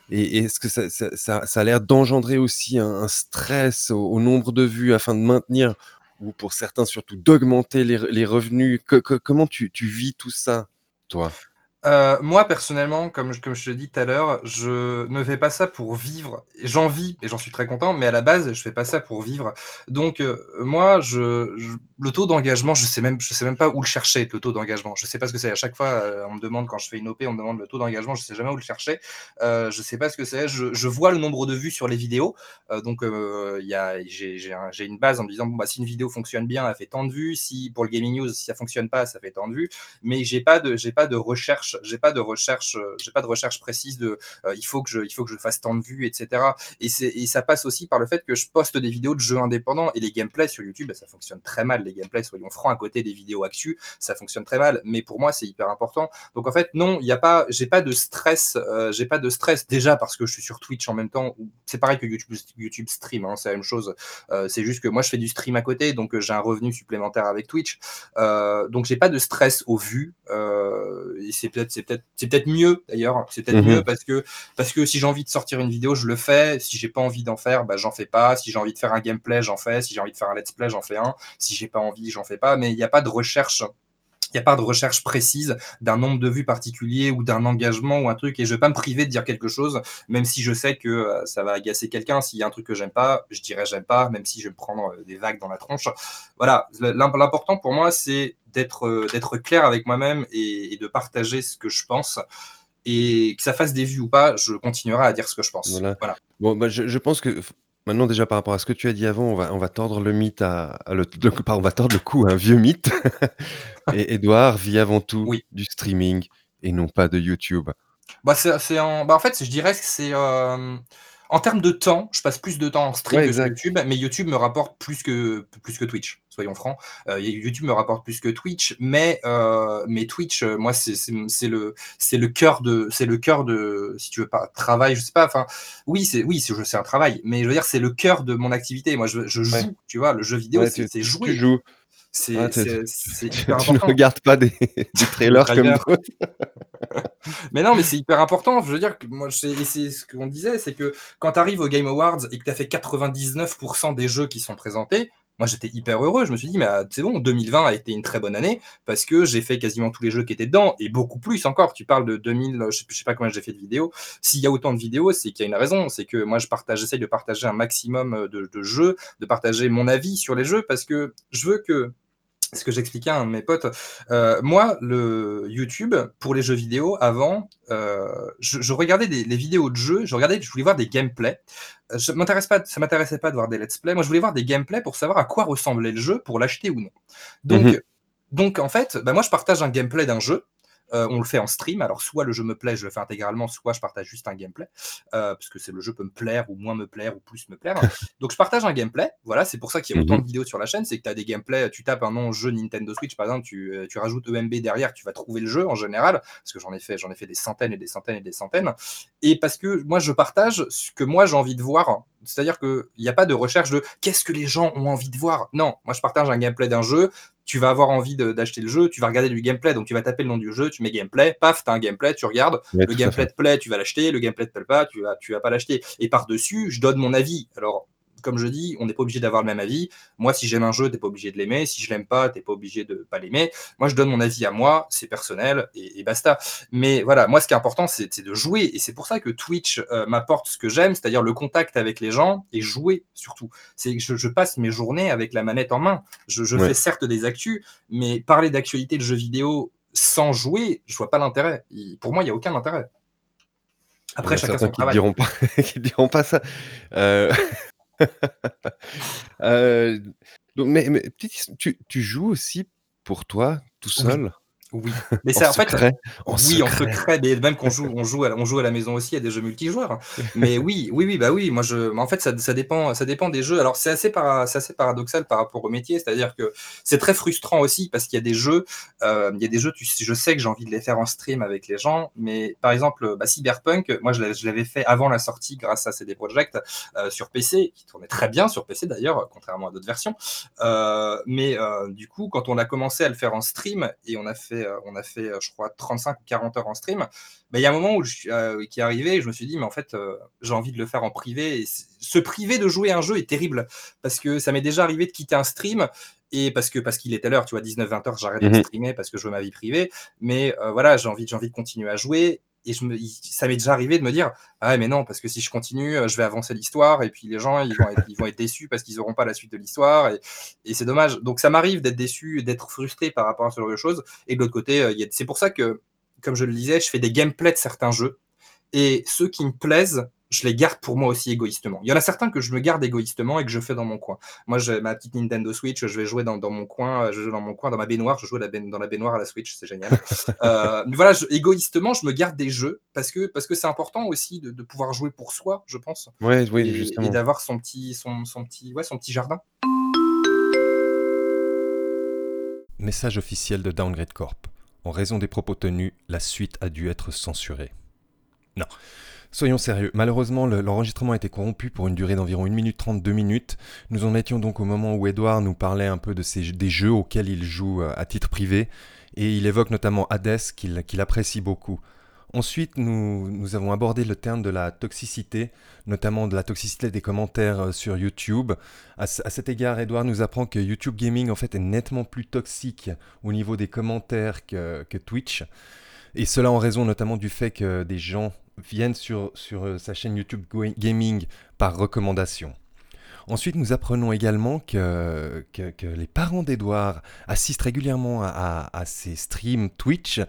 et, est-ce que ça, ça, ça, a l'air d'engendrer aussi un, stress au, nombre de vues afin de maintenir, ou pour certains surtout d'augmenter les, les, revenus? Comment tu, tu vis tout ça, toi? Euh, moi, personnellement, comme je, te dis tout à l'heure, je ne fais pas ça pour vivre. J'en vis et j'en suis très content, mais à la base, je fais pas ça pour vivre. Donc, euh, moi, le taux d'engagement, je sais même, sais même pas où le chercher, le taux d'engagement. Je sais pas ce que c'est. À chaque fois, euh, on me demande quand je fais une OP, on me demande le taux d'engagement. Je sais jamais où le chercher. Je sais pas ce que c'est. Je, vois le nombre de vues sur les vidéos. donc, j'ai une base en me disant bah si une vidéo fonctionne bien, elle fait tant de vues. Si pour le gaming news, si ça fonctionne pas, ça fait tant de vues. Mais j'ai pas pas de recherche j'ai pas de recherche, j'ai pas de recherche précise de il faut que je, il faut que je fasse tant de vues, etc. Et, et ça passe aussi par le fait que je poste des vidéos de jeux indépendants et les gameplays sur YouTube, ça fonctionne très mal. Les gameplays, soyons francs, à côté des vidéos actu, ça fonctionne très mal. Mais pour moi, c'est hyper important. Donc en fait, non, il y a pas, j'ai pas de stress, j'ai pas de stress déjà parce que je suis sur Twitch en même temps. C'est pareil que YouTube, YouTube Stream, hein, c'est la même chose. c'est juste que moi, je fais du stream à côté, donc j'ai un revenu supplémentaire avec Twitch. Euh, donc j'ai pas de stress au vu. Euh, c'est peut-être c'est peut-être mieux d'ailleurs. C'est peut-être mieux mhm. parce que parce que si j'ai envie de sortir une vidéo, je le fais. Si j'ai pas envie d'en faire, bah j'en fais pas. Si j'ai envie de faire un gameplay, j'en fais. Si j'ai envie de faire un let's play, j'en fais un. Si j'ai pas envie, j'en fais pas. Mais il n'y a pas de recherche n'y a pas de recherche précise d'un nombre de vues particulier ou d'un engagement ou un truc. Et je ne vais pas me priver de dire quelque chose, même si je sais que euh, ça va agacer quelqu'un. S'il y a un truc que j'aime pas, je dirais j'aime pas, même si je vais me prendre euh, des vagues dans la tronche. Voilà, l'important pour moi, c'est d'être euh, d'être clair avec moi-même et, de partager ce que je pense. Et que ça fasse des vues ou pas, je continuerai à dire ce que je pense. Voilà. Bon, bah, je, je pense que Maintenant, déjà, par rapport à ce que tu as dit avant, on va, on va tordre le mythe à, le, on va tordre le cou à un vieux mythe. et Edouard vit avant tout du streaming et non pas de YouTube. Bah, c'est, en, bah, en fait, je dirais que c'est, euh, en termes de temps, je passe plus de temps en stream que sur YouTube, mais YouTube me rapporte plus que, plus que Twitch, soyons francs. Euh, YouTube me rapporte plus que Twitch, mais, euh, mais Twitch, euh, moi, c'est le, le cœur de, c'est le cœur de, si tu veux pas, travail, je sais pas, enfin, oui, c'est oui, c'est un travail, mais je veux dire, c'est le cœur de mon activité. Moi, je, joue, tu vois, le jeu vidéo, c'est jouer. Tu joues. C'est important. Tu ne regardes pas des, des trailers comme d'autres. mais non, mais c'est hyper important. Je veux dire, que moi, c'est ce qu'on disait, c'est que quand tu arrives au Game Awards et que tu as fait 99% des jeux qui sont présentés, moi j'étais hyper heureux. Je me suis dit, mais ah, c'est bon, 2020 a été une très bonne année parce que j'ai fait quasiment tous les jeux qui étaient dedans et beaucoup plus encore. Tu parles de 2000, je sais, sais pas combien j'ai fait de vidéos. S'il y a autant de vidéos, c'est qu'il y a une raison. C'est que moi je partage, j'essaie de partager un maximum de, de jeux, de partager mon avis sur les jeux parce que je veux que ce que j'expliquais à un de mes potes. Euh, moi, le YouTube, pour les jeux vidéo, avant, euh, je, regardais des, les vidéos de jeux, je regardais, je voulais voir des gameplays. Euh, je m'intéresse pas, ça m'intéressait pas de voir des let's play. Moi, je voulais voir des gameplays pour savoir à quoi ressemblait le jeu pour l'acheter ou non. Donc, mhm. donc en fait, bah, moi, je partage un gameplay d'un jeu. Euh, on le fait en stream. Alors, soit le jeu me plaît, je le fais intégralement, soit je partage juste un gameplay, euh, parce que c'est le jeu peut me plaire ou moins me plaire ou plus me plaire. Donc, je partage un gameplay. Voilà, c'est pour ça qu'il y a autant mhm. de vidéos sur la chaîne. C'est que tu as des gameplays, tu tapes un nom jeu Nintendo Switch, par exemple, tu, euh, tu, rajoutes EMB derrière, tu vas trouver le jeu en général, parce que j'en ai fait, j'en ai fait des centaines et des centaines et des centaines. Et parce que moi, je partage ce que moi j'ai envie de voir c'est-à-dire qu'il n'y a pas de recherche de qu'est-ce que les gens ont envie de voir? Non, moi je partage un gameplay d'un jeu, tu vas avoir envie d'acheter le jeu, tu vas regarder du gameplay, donc tu vas taper le nom du jeu, tu mets gameplay, paf, tu as un gameplay, tu regardes, le gameplay te plaît, tu vas l'acheter, le gameplay te plaît pas, tu vas, tu vas pas l'acheter. Et par-dessus, je donne mon avis. Alors, comme je dis, on n'est pas obligé d'avoir le même avis. Moi, si j'aime un jeu, t'es pas obligé de l'aimer. Si je l'aime pas, t'es pas obligé de pas l'aimer. Moi, je donne mon avis à moi, c'est personnel et, basta. Mais voilà, moi, ce qui est important, c'est de jouer. Et c'est pour ça que Twitch euh, m'apporte ce que j'aime, c'est-à-dire le contact avec les gens et jouer surtout. C'est je, je passe mes journées avec la manette en main. Je, fais certes des actus, mais parler d'actualité de jeux vidéo sans jouer, je vois pas l'intérêt. Pour moi, il n'y a aucun intérêt. Après, chacun son travail. Diront pas, qui diront pas ça. Euh, Euh, donc, mais, mais tu, tu joues aussi pour toi, tout seul? oui, mais c'est en, fait, oui, en secret, mais même qu'on joue, on joue, à, on joue à la maison aussi à des jeux multijoueurs. Mais oui, oui, oui, bah oui, moi je, en fait, ça, ça dépend, ça dépend des jeux. Alors c'est assez, assez paradoxal par rapport au métier, c'est-à-dire que c'est très frustrant aussi parce qu'il y a des jeux, euh, il y a des jeux, tu, je sais que j'ai envie de les faire en stream avec les gens, mais par exemple, bah, Cyberpunk, moi je l'avais fait avant la sortie grâce à CD Projekt euh, sur PC, qui tournait très bien sur PC d'ailleurs, contrairement à d'autres versions. Euh, mais du coup, quand on a commencé à le faire en stream et on a fait euh, on a fait, euh, je crois, 35 ou 40 heures en stream. il y a un moment où je, euh, qui est arrivé, je me suis dit, mais en fait, j'ai envie de le faire en privé. Et se priver de jouer un jeu est terrible parce que ça m'est déjà arrivé de quitter un stream et parce que parce qu'il est à l'heure, tu vois, 19-20 heures, j'arrête de mhm. streamer parce que je veux ma vie privée. Mais voilà, j'ai envie, j'ai envie de continuer à jouer et ça m'est déjà arrivé de me dire ah mais non parce que si je continue euh, je vais avancer l'histoire et puis les gens ils vont être, ils vont être déçus parce qu'ils n'auront pas la suite de l'histoire et, et c'est dommage. Donc ça m'arrive d'être déçu d'être frustré par rapport à ce genre de choses. Et de l'autre côté euh, c'est pour ça que comme je le disais je fais des gameplays de certains jeux. Et ceux qui me plaisent je les garde pour moi aussi égoïstement. Il y en a certains que je me garde égoïstement et que je fais dans mon coin. Moi, j'ai ma petite Nintendo Switch, je vais jouer dans, mon coin, je joue dans mon coin, dans ma baignoire, je joue dans la baignoire à la Switch, c'est génial. euh, voilà, égoïstement, je me garde des jeux parce que parce que c'est important aussi de, pouvoir jouer pour soi, je pense. Ouais, oui, et, justement. Et d'avoir son petit, son, son, petit, ouais, son petit jardin. Message officiel de Downgrade Corp. En raison des propos tenus, la suite a dû être censurée. Non. Soyons sérieux, malheureusement l'enregistrement a été corrompu pour une durée d'environ 1 minute 32 minutes. Nous en étions donc au moment où Edouard nous parlait un peu des jeux auxquels il joue euh, à titre privé, et il évoque notamment Hades qu'il apprécie beaucoup. Ensuite, nous, avons abordé le terme de la toxicité, notamment de la toxicité des commentaires euh, sur YouTube. À, cet égard, Edouard nous apprend que YouTube Gaming en fait est nettement plus toxique au niveau des commentaires que Twitch. Et cela en raison notamment du fait que des gens viennent sur, sur euh, sa chaîne YouTube Gaming par recommandation. Ensuite, nous apprenons également que, que, les parents d'Edouard assistent régulièrement à, à, ses streams Twitch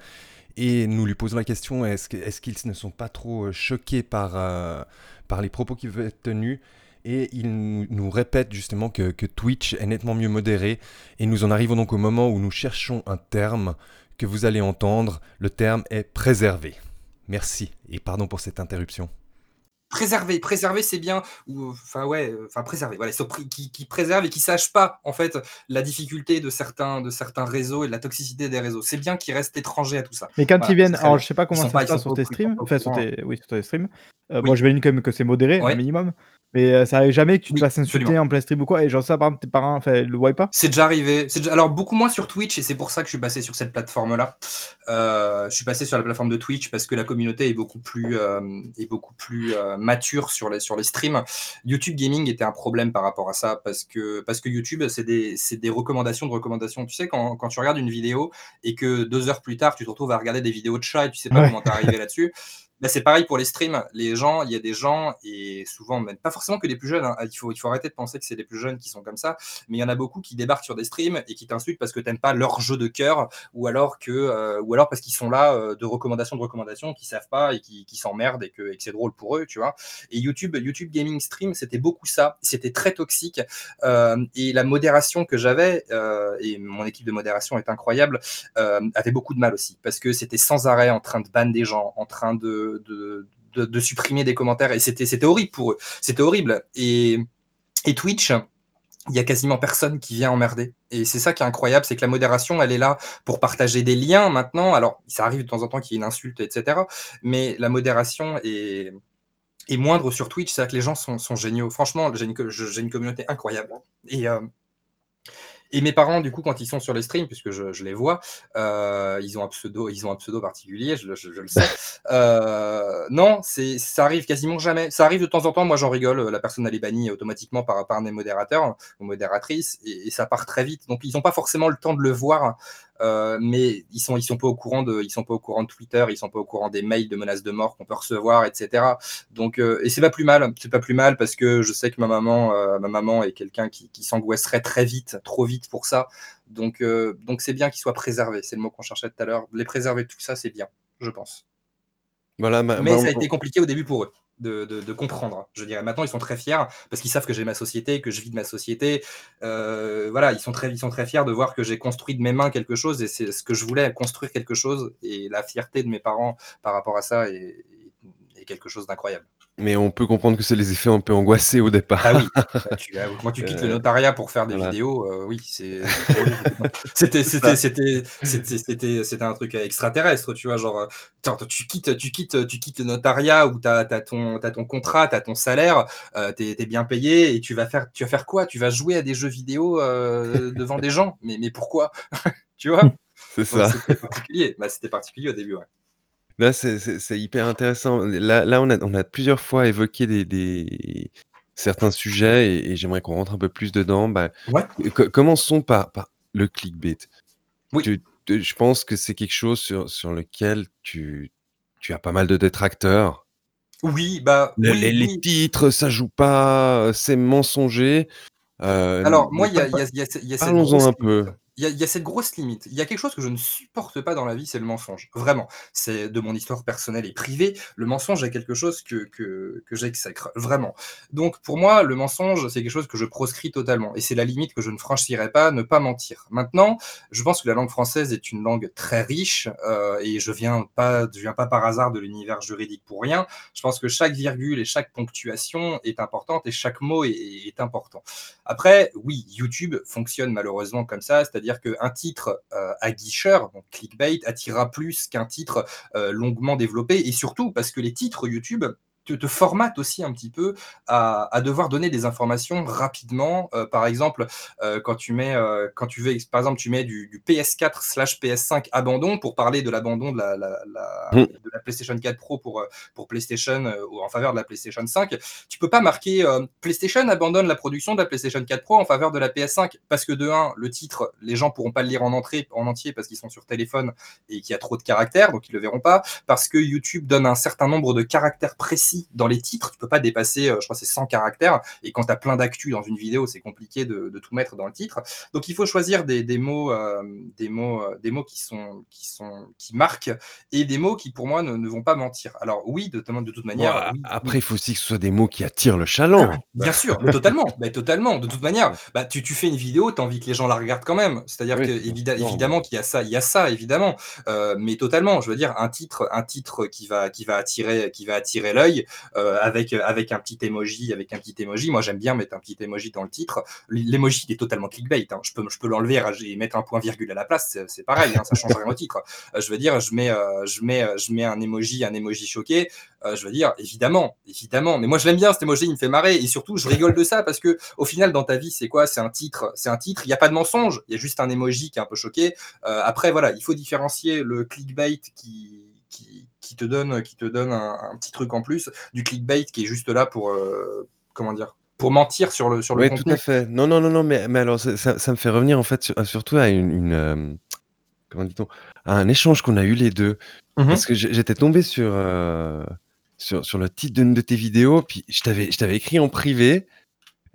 et nous lui posons la question est-ce qu'ils est ne sont pas trop euh, choqués par, euh, par les propos qui veulent être tenus? Et il nous, nous répète justement que, que, Twitch est nettement mieux modéré et nous en arrivons donc au moment où nous cherchons un terme que vous allez entendre. Le terme est préservé. Merci et pardon pour cette interruption. Préserver, préserver c'est bien, ou enfin ouais, enfin préserver, voilà, qui, qui préserve et qui sache pas en fait la difficulté de certains, de certains réseaux et de la toxicité des réseaux. C'est bien qu'ils restent étrangers à tout ça. Mais quand ils viennent, alors je sais pas comment ça se passe sur tes streams, enfin sur tes, oui, sur tes streams. Euh, moi je vais quand même que c'est modéré, un minimum. Mais euh, ça arrive jamais que tu te fasses insulter en plein stream ou quoi. Et genre ça, par exemple, tes parents le voient pas? C'est déjà arrivé. Déjà... Alors beaucoup moins sur Twitch et c'est pour ça que je suis passé sur cette plateforme-là. Euh, je suis passé sur la plateforme de Twitch parce que la communauté est beaucoup plus, euh, est beaucoup plus mature sur les, sur les streams. YouTube Gaming était un problème par rapport à ça parce que, parce que YouTube, c'est des, des recommandations de recommandations. Tu sais, quand, quand, tu regardes une vidéo et que deux heures plus tard, tu te retrouves à regarder des vidéos de chats et tu sais pas comment t'es arrivé là-dessus. Bah, c'est pareil pour les streams. Les gens, il y a des gens, et souvent, même pas forcément que les plus jeunes, hein. il, faut, il faut arrêter de penser que c'est les plus jeunes qui sont comme ça, mais il y en a beaucoup qui débarquent sur des streams et qui t'insultent parce que t'aimes pas leur jeu de cœur, ou alors, que, euh, ou alors parce qu'ils sont là euh, de recommandation de recommandation, qui savent pas et qui s'emmerdent et que, c'est drôle pour eux, tu vois. Et YouTube, YouTube Gaming Stream, c'était beaucoup ça. C'était très toxique. Euh, et la modération que j'avais, et mon équipe de modération est incroyable, avait beaucoup de mal aussi, parce que c'était sans arrêt en train de ban des gens, en train de de, supprimer des commentaires. Et c'était horrible pour eux. C'était horrible. Et, et Twitch, il y a quasiment personne qui vient emmerder. Et c'est ça qui est incroyable, c'est que la modération, elle est là pour partager des liens maintenant. Alors, ça arrive de temps en temps qu'il y ait une insulte, etc. Mais la modération est, moindre sur Twitch, c'est-à-dire que les gens sont, sont géniaux. Franchement, j'ai une, une, communauté incroyable. Et, euh, et mes parents, du coup, quand ils sont sur les streams, puisque je, les vois, euh, ils ont un pseudo, ils ont un pseudo particulier, je, le sais. Euh, non, c'est, ça arrive quasiment jamais. Ça arrive de temps en temps. Moi, j'en rigole. La personne elle est bannie automatiquement par, par des modérateurs ou modératrices, et, et, ça part très vite. Donc, ils n'ont pas forcément le temps de le voir. Euh, mais ils sont ils sont pas au courant de ils sont pas au courant de Twitter, ils sont pas au courant des mails de menaces de mort qu'on peut recevoir, etc. Donc euh, et c'est pas plus mal, c'est pas plus mal parce que je sais que ma maman euh, ma maman est quelqu'un qui, qui s'angoisserait très vite, trop vite pour ça. Donc donc c'est bien qu'ils soient préservés, c'est le mot qu'on cherchait tout à l'heure. Les préserver tout ça, c'est bien, je pense. Voilà, mais ça a été compliqué au début pour eux de, comprendre. Je dirais maintenant, ils sont très fiers parce qu'ils savent que j'ai ma société, que je vis de ma société. Euh, voilà, ils sont, très, ils sont très fiers de voir que j'ai construit de mes mains quelque chose et c'est ce que je voulais, construire quelque chose. Et la fierté de mes parents par rapport à ça est quelque chose d'incroyable. Mais on peut comprendre que c'est les effets un peu angoissés au départ. Ah oui, bah, tu, moi tu quittes le euh, notariat pour faire des vidéos, euh, oui, c'était c'était un truc extraterrestre, tu vois, genre tu quittes tu quittes tu quittes le notariat où tu as, ton as ton contrat, tu as ton salaire, euh, tu es, bien payé et tu vas faire tu vas faire quoi? Tu vas jouer à des jeux vidéo devant des gens, mais mais pourquoi? Tu vois? C'est ça. C'était particulier. Bah, c'était particulier au début, ouais. Là, c'est hyper intéressant. Là là, on a on a plusieurs fois évoqué des certains sujets et j'aimerais qu'on rentre un peu plus dedans. Bah, Ouais. commençons par par le clickbait. Oui. je pense que c'est quelque chose sur sur lequel tu tu as pas mal de détracteurs. Oui, bah, Les les titres, ça joue pas, c'est mensonger. Alors moi, il y a il y a il y a parlons-en un peu. Il y, a cette grosse limite. Il y a quelque chose que je ne supporte pas dans la vie, c'est le mensonge. Vraiment. C'est de mon histoire personnelle et privée. Le mensonge est quelque chose que, que, que j'exècre. Vraiment. Donc, pour moi, le mensonge, c'est quelque chose que je proscris totalement. Et c'est la limite que je ne franchirai pas, ne pas mentir. Maintenant, je pense que la langue française est une langue très riche. Euh, et je viens viens pas par hasard de l'univers juridique pour rien. Je pense que chaque virgule et chaque ponctuation est importante et chaque mot est, est important. Après, oui, YouTube fonctionne malheureusement comme ça. C'est-à-dire c'est-à-dire qu'un titre euh, aguicheur, donc clickbait, attirera plus qu'un titre euh, longuement développé, et surtout parce que les titres YouTube te, te formate aussi un petit peu à, à, devoir donner des informations rapidement. Euh, par exemple, euh, quand tu mets, euh, quand tu veux, par exemple, tu mets du, du PS4 slash PS5 abandon pour parler de l'abandon de la, la, la, mmh. de la PlayStation 4 Pro pour, pour PlayStation ou en faveur de la PlayStation 5. Tu peux pas marquer PlayStation abandonne la production de la PlayStation 4 Pro en faveur de la PS5 parce que de un, le titre, les gens pourront pas le lire en entrée, en entier parce qu'ils sont sur téléphone et qu'il y a trop de caractères, donc ils le verront pas. Parce que YouTube donne un certain nombre de caractères précis dans les titres. Tu peux pas dépasser, euh, je crois, c'est 100 caractères. Et quand tu as plein d'actu dans une vidéo, c'est compliqué de, de, tout mettre dans le titre. Donc il faut choisir des, des mots, euh, des mots, euh, des mots qui sont, qui sont, qui marquent et des mots qui pour moi ne, ne vont pas mentir. Alors oui, de, de toute manière. Bon, oui, après, oui. il faut aussi que ce soit des mots qui attirent le chaland. Ah, bien sûr, totalement, totalement. De toute manière, bah, tu, tu fais une vidéo, tu as envie que les gens la regardent quand même. C'est-à-dire oui, que évidemment, évidemment qu'il y a ça, il y a ça évidemment, euh, mais totalement. Je veux dire, un titre, un titre qui va, qui va attirer, qui va attirer l'œil. Euh, avec, avec un petit emoji, avec un petit emoji. Moi, j'aime bien mettre un petit emoji dans le titre. L'emoji, il est totalement clickbait. Hein. Je peux, je peux l'enlever et mettre un point virgule à la place. C'est pareil, hein, ça change rien au titre. Euh, je veux dire, je mets, euh, je mets, je mets un emoji, un emoji choqué. Je veux dire, évidemment, évidemment. Mais moi, je l'aime bien cet emoji, il me fait marrer. Et surtout, je rigole de ça parce que, au final, dans ta vie, c'est quoi? C'est un titre. C'est un titre. Il n'y a pas de mensonge. Il y a juste un emoji qui est un peu choqué. Après, voilà, il faut différencier le clickbait qui, qui te donne, qui te donne un, un, petit truc en plus du clickbait qui est juste là pour, euh, comment dire, pour mentir sur le, sur le oui, contenu. tout à fait. Non, non, non, non, mais, mais alors, ça, ça, me fait revenir, en fait, sur, surtout à une, une euh, comment dit-on, à un échange qu'on a eu les deux. Mm -hmm. Parce que j'étais tombé sur, euh, sur, sur le titre d'une de tes vidéos, puis je t'avais écrit en privé,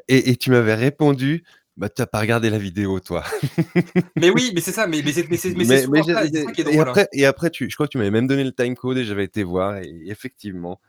et, et tu m'avais répondu, bah, tu n'as pas regardé la vidéo, toi. mais oui, mais c'est ça, mais, mais c'est qui est drôle. Et après, et après tu, je crois que tu m'avais même donné le timecode et j'avais été voir, et effectivement.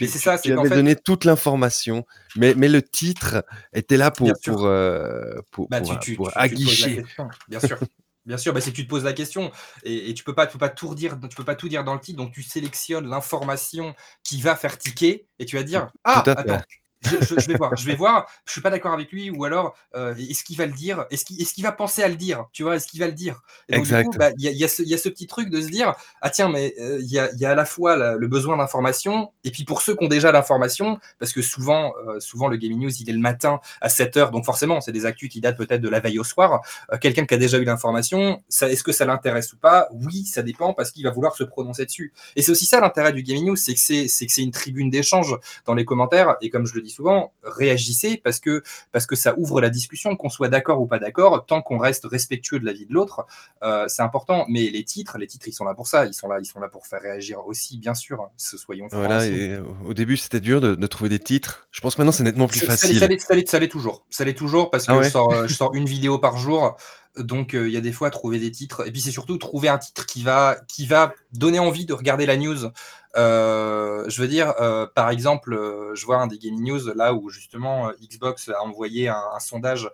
Mais c'est ça, tu avais fait... donné toute l'information, mais, mais le titre était là pour, pour, euh, pour, bah, pour, tu, tu, pour tu, aguicher. Bien sûr. Bien sûr, bah, c'est que tu te poses la question et, et tu peux pas, tu peux pas tout redire, tu peux pas tout dire dans le titre, donc tu sélectionnes l'information qui va faire ticker et tu vas dire ah attends, je, je, je, vais voir, je vais voir, je suis pas d'accord avec lui, ou alors euh, est-ce qu'il va le dire, est-ce qu'il est qu va penser à le dire, tu vois, est-ce qu'il va le dire? Et donc, Exact. Il bah, y, a, y, a y, a ce petit truc de se dire ah tiens mais il euh, y, a, y, a, à la fois la, le besoin d'information et puis pour ceux qui ont déjà l'information, parce que souvent euh, souvent le gaming news il est le matin à 7 heures, donc forcément c'est des actus qui datent peut-être de la veille au soir. Quelqu'un qui a déjà eu l'information, est-ce que ça l'intéresse ou pas? Oui, ça dépend parce qu'il va vouloir se prononcer dessus. Et c'est aussi ça l'intérêt du gaming news, c'est que c'est c'est que c'est une tribune d'échange dans les commentaires et comme je le dis souvent réagissez parce que, parce que ça ouvre la discussion, qu'on soit d'accord ou pas d'accord, tant qu'on reste respectueux de la vie de l'autre, euh, c'est important. Mais les titres, les titres, ils sont là pour ça, ils sont là, ils sont là pour faire réagir aussi, bien sûr. Ce soyons voilà, et au début, c'était dur de, de, trouver des titres. Je pense maintenant, c'est nettement plus facile. Ça l'est toujours. Ça l'est toujours parce que ah ouais. je, sors, je sors une vidéo par jour. Donc il euh, y a des fois trouver des titres et puis c'est surtout trouver un titre qui va qui va donner envie de regarder la news. Euh, je veux dire, euh, par exemple, je vois un des gaming news là où justement Xbox a envoyé un, un sondage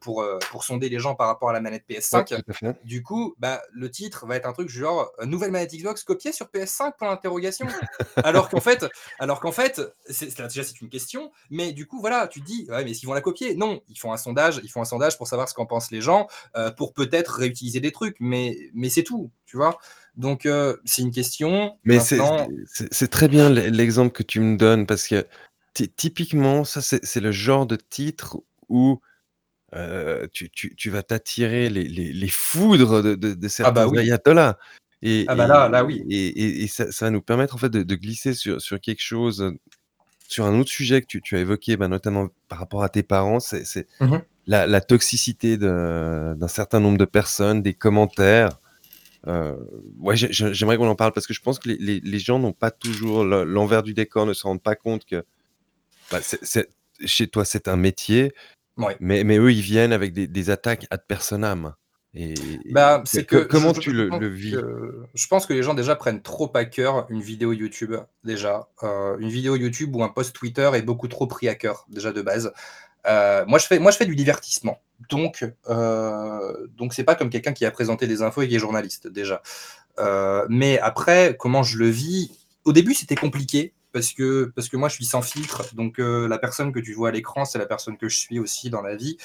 pour pour sonder les gens par rapport à la manette PS5. Ouais, du coup, bah le titre va être un truc genre nouvelle manette Xbox copiée sur PS5 pour l'interrogation. alors qu'en fait, alors qu'en fait, c'est déjà c'est une question, mais du coup voilà, tu te dis ouais mais s'ils vont la copier, non, ils font un sondage, ils font un sondage pour savoir ce qu'en pensent les gens, pour peut-être réutiliser des trucs, mais mais c'est tout, tu vois. Donc, euh, c'est une question. Mais Maintenant... c'est très bien l'exemple que tu me donnes parce que typiquement, ça, c'est le genre de titre où euh, tu, tu, tu, vas t'attirer les, les, les, foudres de, de, de certains ah bah oui. ayatollahs. Et, ah bah là, là, oui. Et, et, et ça, ça, va nous permettre en fait de, de, glisser sur, sur quelque chose, sur un autre sujet que tu, tu as évoqué, bah, notamment par rapport à tes parents, c'est mmh la, la, toxicité d'un certain nombre de personnes, des commentaires. Euh, ouais, j'aimerais qu'on en parle parce que je pense que les, les, les gens n'ont pas toujours l'envers du décor, ne se rendent pas compte que bah, c est, c est, chez toi c'est un métier, ouais. mais, mais eux ils viennent avec des, des attaques ad personam. Et Bah, c'est que comment je tu je le vis? que je pense que les gens déjà prennent trop à cœur une vidéo YouTube, déjà. Heu, une vidéo YouTube ou un post Twitter est beaucoup trop pris à cœur, déjà de base. Heu, moi je fais moi je fais du divertissement, donc heu, donc c'est pas comme quelqu'un qui a présenté des infos et qui est journaliste, déjà. Heu, mais après, comment je le vis? Au début, c'était compliqué parce que parce que moi je suis sans filtre, donc heu, la personne que tu vois à l'écran, c'est la personne que je suis aussi dans la vie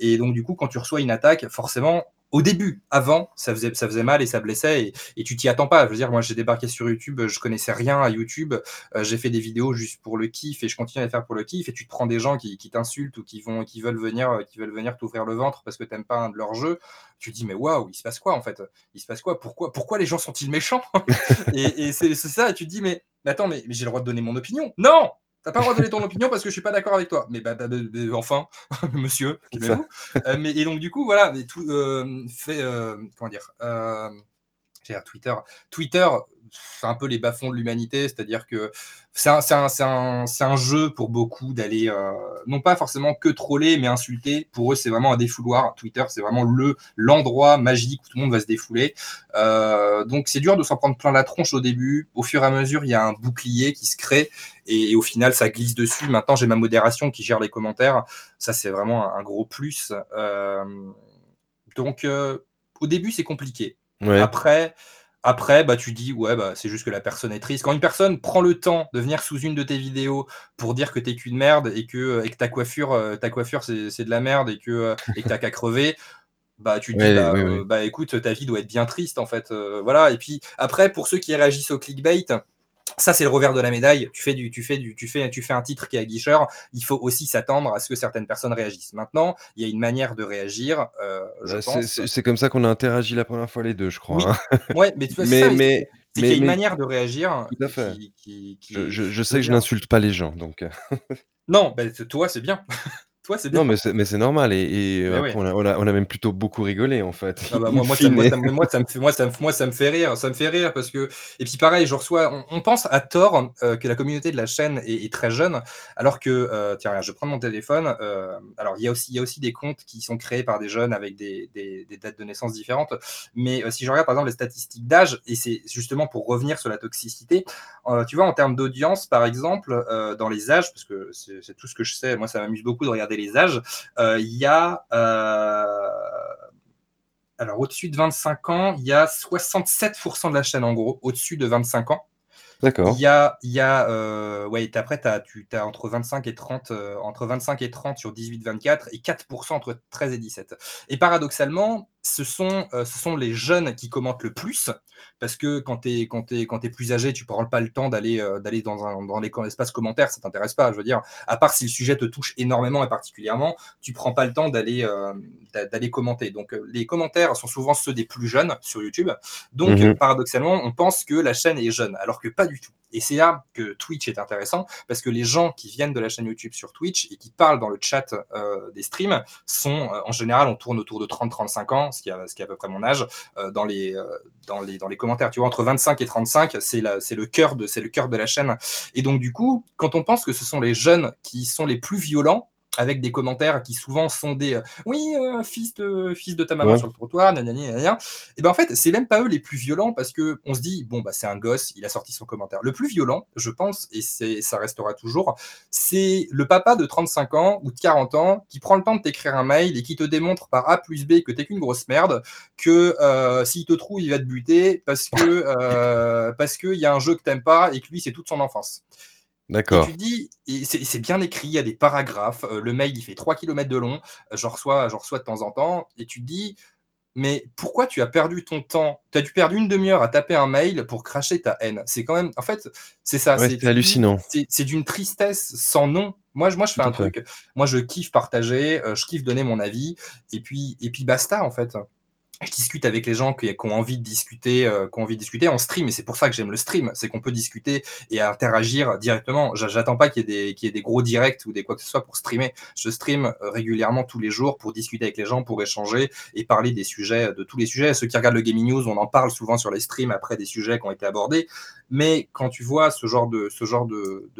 et donc du coup, quand tu reçois une attaque, forcément, au début, avant, ça faisait ça faisait mal et ça blessait et et tu t'y attends pas. Je veux dire, moi, j'ai débarqué sur YouTube, je connaissais rien à YouTube, heu, j'ai fait des vidéos juste pour le kiff et je continue à les faire pour le kiff et tu te prends des gens qui qui t'insultent ou qui vont qui veulent venir, heu, qui veulent venir t'ouvrir le ventre parce que tu aimes pas un de leurs jeux. Tu te dis: «Mais waouh, il se passe quoi, en fait? Il se passe quoi? Pourquoi pourquoi les gens sont-ils méchants?» et et c'est c'est ça et tu te dis: «Mais mais attends, mais mais j'ai le droit de donner mon opinion?» «Non! Tu as pas le droit de donner ton opinion parce que je suis pas d'accord avec toi». «Mais bah bah bah bah, enfin, monsieur, C'est ça. calmez-vous». Heu, mais et donc du coup, voilà, mais tout, hem, fait, hem, comment dire? Twitter. Twitter, c'est un peu les bas-fonds de l'humanité, c'est-à-dire que c'est un jeu pour beaucoup d'aller, heu, non pas forcément que troller, mais insulter. Pour eux, c'est vraiment un défouloir. Twitter, c'est vraiment le l'endroit magique où tout le monde va se défouler. Heu, donc c'est dur de s'en prendre plein la tronche au début. Au fur et à mesure, il y a un bouclier qui se crée et au final, ça glisse dessus. Maintenant, j'ai ma modération qui gère les commentaires. Ça, c'est vraiment un gros plus. Hem, donc au début, c'est compliqué. Ouais. Après après, bah, tu dis: «Ouais, bah, c'est juste que la personne est triste». Quand une personne prend le temps de venir sous une de tes vidéos pour dire que tu es qu'une merde et que et que ta coiffure, heu, ta coiffure c'est c'est de la merde et que, heu et que tu as qu'à crever, bah, tu te dis: «Bah, bah, écoute, ta vie doit être bien triste, en fait», voilà et puis après pour ceux qui réagissent au clickbait, ça, c'est le revers de la médaille. Tu fais du tu fais du tu fais tu fais un titre qui est aguicheur, il faut aussi s'attendre à ce que certaines personnes réagissent. Maintenant, il y a une manière de réagir, je Bah, c'est comme ça qu'on a interagi la première fois les 2, je crois, oui, hein. ouais, mais tu vois, c'est ça, Mais mais c'est mais qu'il y mais a une mais manière de réagir tout à fait. qui qui Je qui je je je sais que je n'insulte pas les gens, donc heu non, beh, t toi, c'est bien. Toi, c'est bien. Non, mais c'est mais c'est normal et après on a on a on a même plutôt beaucoup rigolé, en fait, Ah bah, moi moi ça fine. moi ça me moi ça me fait moi ça me moi ça me fait rire ça me fait rire parce que et puis pareil, je reçois on on pense à tort, heu, que la communauté de la chaîne est est très jeune, alors que, heu, tiens, je prendre mon téléphone, heu, alors il y a aussi il y a aussi des comptes qui sont créés par des jeunes avec des des des dates de naissance différentes, mais si je regarde par exemple les statistiques d'âge et c'est justement pour revenir sur la toxicité, tu vois en termes d'audience par exemple, dans les âges, parce que c'est c'est tout ce que je sais, moi ça m'amuse beaucoup de regarder les âges, heu, il y a, heu alors au-dessus de 25 ans, il y a 67 de la chaîne en gros, au-dessus de 25 ans. Il D'accord. y a il y a, heu, ouais, et après tu as tu tu as entre 25 et 30, heu, entre 25 et 30 sur 18-24 et 4 entre 13 et 17 et paradoxalement, ce sont, heu, ce sont les jeunes qui commentent le plus parce que quand tu es quand tu es quand tu es plus âgé, tu prends pas le temps d'aller, d'aller dans un dans les l'espace commentaires, ça t'intéresse pas. Je veux dire, à part si le sujet te touche énormément et particulièrement, tu prends pas le temps d'aller, d'aller commenter. Donc les commentaires sont souvent ceux des plus jeunes sur YouTube. Donc Mmh paradoxalement, on pense que la chaîne est jeune alors que pas du tout et c'est là que Twitch est intéressant parce que les gens qui viennent de la chaîne YouTube sur Twitch et qui parlent dans le chat, heu, des streams sont, heu, en général, on tourne autour de 30-35 ans, ce qui est à peu près mon âge, heu, dans les, dans les dans les commentaires. Tu vois? Entre 25 et 35, c'est le cœur de c'est le cœur de la chaîne et donc du coup, quand on pense que ce sont les jeunes qui sont les plus violents, avec des commentaires qui souvent sont des, heu: «Oui, heu, fils de fils de ta maman Ouais. sur le trottoir, nanani nanana» et ben, en fait, c'est même pas eux les plus violents parce qu'on se dit: «Bon, bah, c'est un gosse, il a sorti son commentaire». Le plus violent, je pense et c'est ça restera toujours, c'est le papa de 35 ans ou de 40 ans qui prend le temps de t'écrire un mail et qui te démontre par A plus B que tu es qu'une grosse merde, que, heu, s'il te trouve, il va te buter parce que, parce qu'il y a un jeu que tu aimes pas et que lui, c'est toute son enfance et tu D'accord. te dis et c'est c'est bien écrit, il y a des paragraphes, heu, le mail, il fait 3 kilomètres de long, j'en reçois j'en reçois de temps en temps et tu te dis: «Mais pourquoi tu as perdu ton temps? Tu as dû perdre une 1/2 heure à taper un mail pour cracher ta haine». C'est quand même en fait, c'est ça, Ouais, c'est hallucinant. c'est c'est d'une tristesse sans nom. Moi je moi je fais Tout un fait. truc, moi je kiffe partager, heu, je kiffe donner mon avis et puis et puis basta, en fait. Je discute avec les gens qui ont envie de discuter, heu, qui ont envie de discuter en stream et c'est pour ça que j'aime le stream, c'est qu'on peut discuter et interagir directement. J'a j'attends pas qu'il y ait des gros directs ou des quoi que ce soit pour streamer. Je stream, heu, régulièrement tous les jours pour discuter avec les gens, pour échanger et parler des sujets, de tous les sujets. Ceux qui regardent le Gaming News, on en parle souvent sur les streams après des sujets qui ont été abordés, mais quand tu vois ce genre de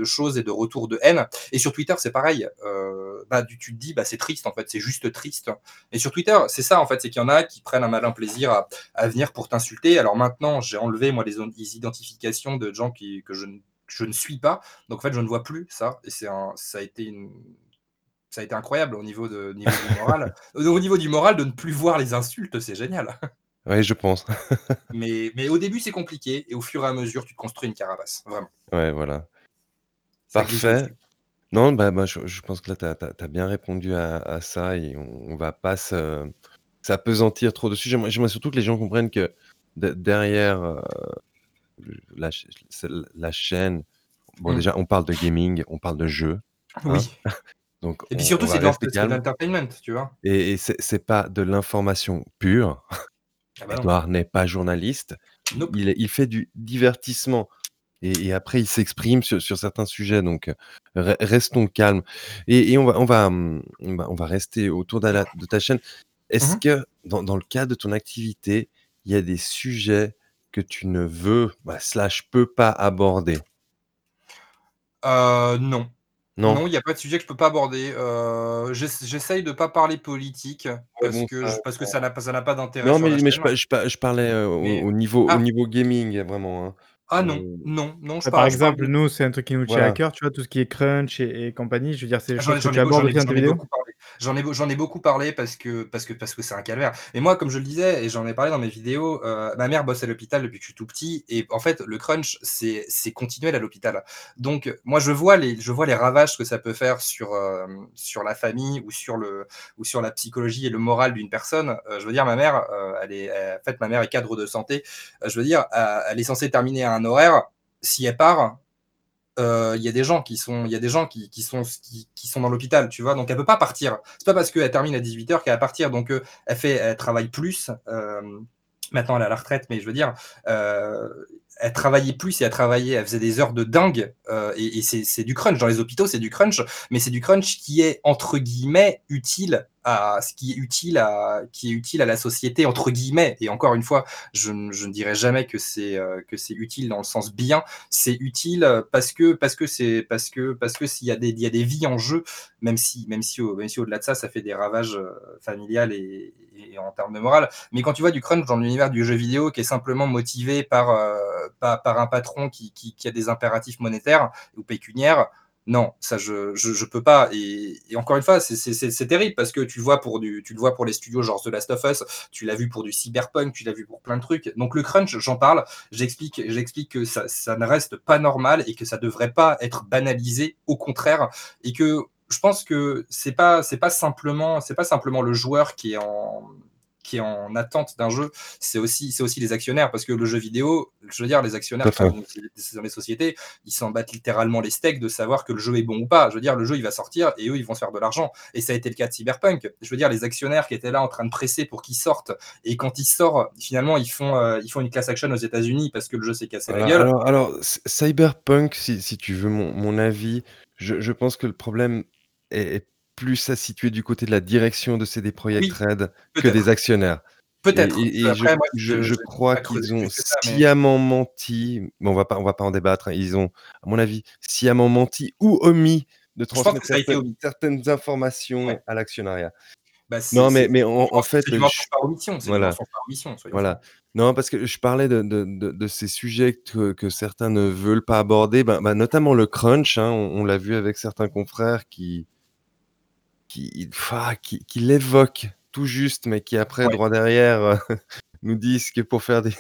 choses et de retours de haine et sur Twitter, c'est pareil, heu, bah, tu te dis: «Bah, c'est triste, en fait, c'est juste triste» et sur Twitter, c'est ça, en fait, c'est qu'il y en a qui prennent un malin plaisir à, venir pour t'insulter. Alors maintenant, j'ai enlevé moi les, identifications de gens qui, que je, je, ne suis pas. Donc en fait, je ne vois plus ça. Et c'est ça a été une, ça a été incroyable au niveau, de, niveau du moral. au niveau du moral, de ne plus voir les insultes, c'est génial. Oui, je pense. mais, mais au début, c'est compliqué. Et au fur et à mesure, tu te construis une carapace. Vraiment. Ouais, voilà. Parfait. Non, bah, bah je, pense que là, tu as, bien répondu à, ça et on, va pas s'apesantir trop dessus. J'aimerais surtout que les gens comprennent que derrière euh, la, la, chaîne, bon, mmh. déjà, on parle de gaming, on parle de jeu. Hein. Oui. Donc, et puis surtout, c'est de l'entertainment, tu vois. Et, et c'est pas de l'information pure. Ah bah Edouard n'est pas journaliste. Il, il, fait du divertissement. Et, après, il s'exprime sur, sur, certains sujets. Donc, restons calmes. Et, et on, va, on, va, on, va, rester autour de, la, de ta chaîne. Est-ce mmh que dans, dans, le cadre de ton activité, il y a des sujets que tu ne veux, bah, slash, peux pas aborder? Euh, Non. Non, il n'y a pas de sujet que je peux pas aborder. Euh, j'essaye de pas parler politique parce que, ça, parce que ça n'a pas d'intérêt. Non, mais, mais je, je, parlais euh, au, niveau, au niveau gaming, vraiment. Hein. Ah non, non, non. Je par exemple, nous, c'est un truc qui nous tient à cœur, tu vois, tout ce qui est crunch et, compagnie. Je veux dire, c'est les choses que tu abordes aussi dans tes vidéos. J'en ai, j'en ai beaucoup parlé parce que parce que parce que c'est un calvaire. Et moi, comme je le disais, et j'en ai parlé dans mes vidéos, euh, ma mère bosse à l'hôpital depuis que je suis tout petit, et en fait, le crunch, c'est c'est continuel à l'hôpital. Donc, moi, je vois les je vois les ravages que ça peut faire sur euh, sur la famille ou sur le ou sur la psychologie et le moral d'une personne. Euh, je veux dire, ma mère, elle est, en fait, ma mère est cadre de santé. je veux dire, elle est censée terminer à un horaire. Si elle part, euh, il y a des gens qui sont, il y a des gens qui, qui sont, qui, sont dans l'hôpital, tu vois. Donc elle peut pas partir. C'est pas parce qu'elle termine à 18h qu'elle va partir. Donc euh, elle fait, elle travaille plus. Euh, maintenant elle est à la retraite, mais je veux dire, euh, elle travaillait plus et elle travaillait, elle faisait des heures de dingue. Euh, et, et c'est du crunch. Dans les hôpitaux, c'est du crunch, mais c'est du crunch qui est entre guillemets utile à ce qui est utile à qui est utile à la société entre guillemets. Et encore une fois, je, je ne dirais jamais que c'est euh, que c'est utile dans le sens bien. C'est utile parce que parce que c'est parce que parce que s'il y a des il y a des vies en jeu, même si même si même si au-delà de ça, ça fait des ravages euh, familiales et, et en termes de morale. Mais quand tu vois du crunch dans l'univers du jeu vidéo qui est simplement motivé par, euh, par, par, un patron qui, qui, qui, a des impératifs monétaires ou pécuniaires, non, ça je, je, je peux pas. Et, et, encore une fois, c'est terrible parce que tu le vois pour du, tu le vois pour les studios genre The Last of Us, tu l'as vu pour du cyberpunk, tu l'as vu pour plein de trucs. Donc le crunch, j'en parle, j'explique, j'explique que ça, ça ne reste pas normal et que ça devrait pas être banalisé, au contraire, et que je pense que c'est pas c'est pas simplement c'est pas simplement le joueur qui est en qui est en attente d'un jeu, c'est aussi c'est aussi les actionnaires parce que le jeu vidéo, je veux dire les actionnaires dans les sociétés, ils s'en battent littéralement les steaks de savoir que le jeu est bon ou pas. Je veux dire le jeu il va sortir et eux ils vont se faire de l'argent et ça a été le cas de Cyberpunk. Je veux dire les actionnaires qui étaient là en train de presser pour qu'il sorte et quand il sort finalement ils font euh, ils font une class action aux États-Unis parce que le jeu s'est cassé la gueule. Alors, alors Cyberpunk si, si, tu veux mon, mon avis, je, je pense que le problème est, plus à situer du côté de la direction de CD Projekt Red que des actionnaires. Peut-être. Et, je, crois qu'ils ont sciemment menti. Mais on va pas, on va pas en débattre. Hein. Ils ont, à mon avis, sciemment menti ou omis de transmettre certaines, informations à l'actionnariat. Bah, non, mais, mais en, fait, je... par omission. Voilà. Par omission voilà. Non, parce que je parlais de, de, de, ces sujets que, que, certains ne veulent pas aborder, ben, ben, notamment le crunch. Hein, on, l'a vu avec certains confrères qui, qui, qui, qui l'évoquent tout juste, mais qui après, droit derrière, euh, nous disent que pour faire des,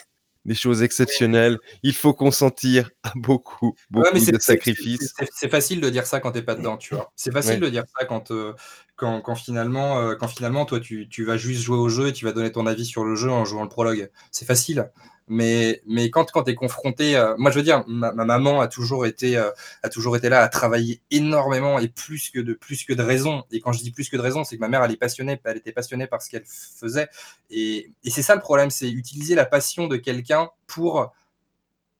des choses exceptionnelles, il faut consentir à beaucoup, beaucoup de sacrifices. C'est facile de dire ça quand t'es pas dedans, tu vois. C'est facile de dire ça quand, euh, quand, quand, finalement, euh, quand finalement, toi, tu, tu, vas juste jouer au jeu et tu vas donner ton avis sur le jeu en jouant le prologue. C'est facile. Mais, mais quand, quand tu es confronté, euh, moi je veux dire, ma, maman a toujours, été, euh, a toujours été là à travailler énormément et plus que de, plus que de raison. Et quand je dis plus que de raison, c'est que ma mère, elle est passionnée, elle était passionnée par ce qu'elle faisait. Et, et c'est ça le problème, c'est utiliser la passion de quelqu'un pour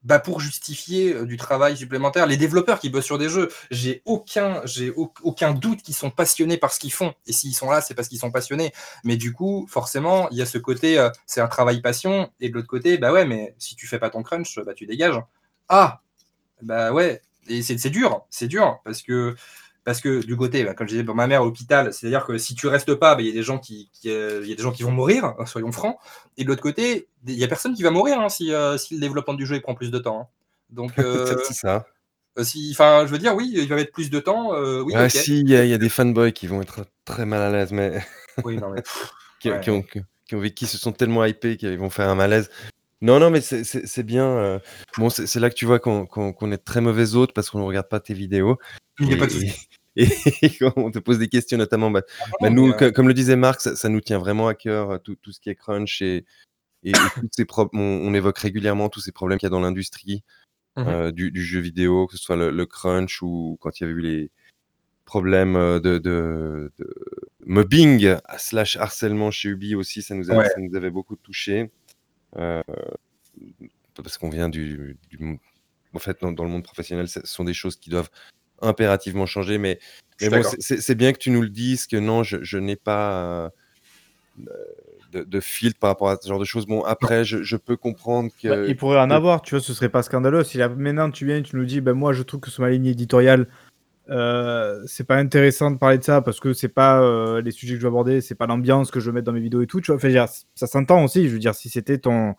bah pour justifier euh, du travail supplémentaire. Les développeurs qui bossent sur des jeux, j'ai aucun, j'ai aucun doute qu'ils sont passionnés par ce qu'ils font. Et s'ils sont là, c'est parce qu'ils sont passionnés. Mais du coup, forcément, il y a ce côté, euh, c'est un travail passion. Et de l'autre côté, bah ouais, mais si tu fais pas ton crunch, bah tu dégages. Ah, bah ouais. Et c'est dur, c'est dur parce que parce que du côté, bah, comme je disais pour ma mère, hôpital, c'est-à-dire que si tu restes pas, bah, il y a des gens qui, euh, il y a des gens qui vont mourir, hein, soyons francs. Et de l'autre côté, il y a personne qui va mourir hein, si, euh, si, le développement du jeu il prend plus de temps. Hein. Donc, c'est ça. Si, enfin, je veux dire, oui, il va mettre plus de temps. oui, ah, si, il y, y, a des fanboys qui vont être très mal à l'aise, mais. Oui, non, mais. qui, qui, ont, qui, ont, qui, se sont tellement hypés qu'ils vont faire un malaise. Non, non, mais c'est bien. Euh, bon, c'est là que tu vois qu'on est très mauvais hôte parce qu'on ne regarde pas tes vidéos. Il n'y a pas de Et, on te pose des questions, notamment, bah, ah bah nous, euh comme le disait Marc, ça, nous tient vraiment à cœur, euh, tout, tout ce qui est crunch et, et, ces on, on, évoque régulièrement tous ces problèmes qu'il y a dans l'industrie mmh du, jeu vidéo, que ce soit le, crunch ou quand il y avait eu les problèmes de, de, mobbing slash harcèlement chez Ubi aussi, ça nous, ça nous avait beaucoup touché. Euh, parce qu'on vient du, En fait, dans, le monde professionnel, ce sont des choses qui doivent impérativement changer. Mais, bon, c'est bien que tu nous le dises, que non, je, n'ai pas euh, de, filtre par rapport à ce genre de choses. Bon, après, je, peux comprendre que. Bah, il pourrait en avoir, tu vois, ce serait pas scandaleux. Si là, maintenant tu viens et tu nous dis, ben moi, je trouve que sur ma ligne éditoriale, euh, c'est pas intéressant de parler de ça parce que c'est pas les sujets que je veux aborder, c'est pas l'ambiance que je veux mettre dans mes vidéos et tout. Tu vois, enfin, ça s'entend aussi. Je veux dire, si c'était ton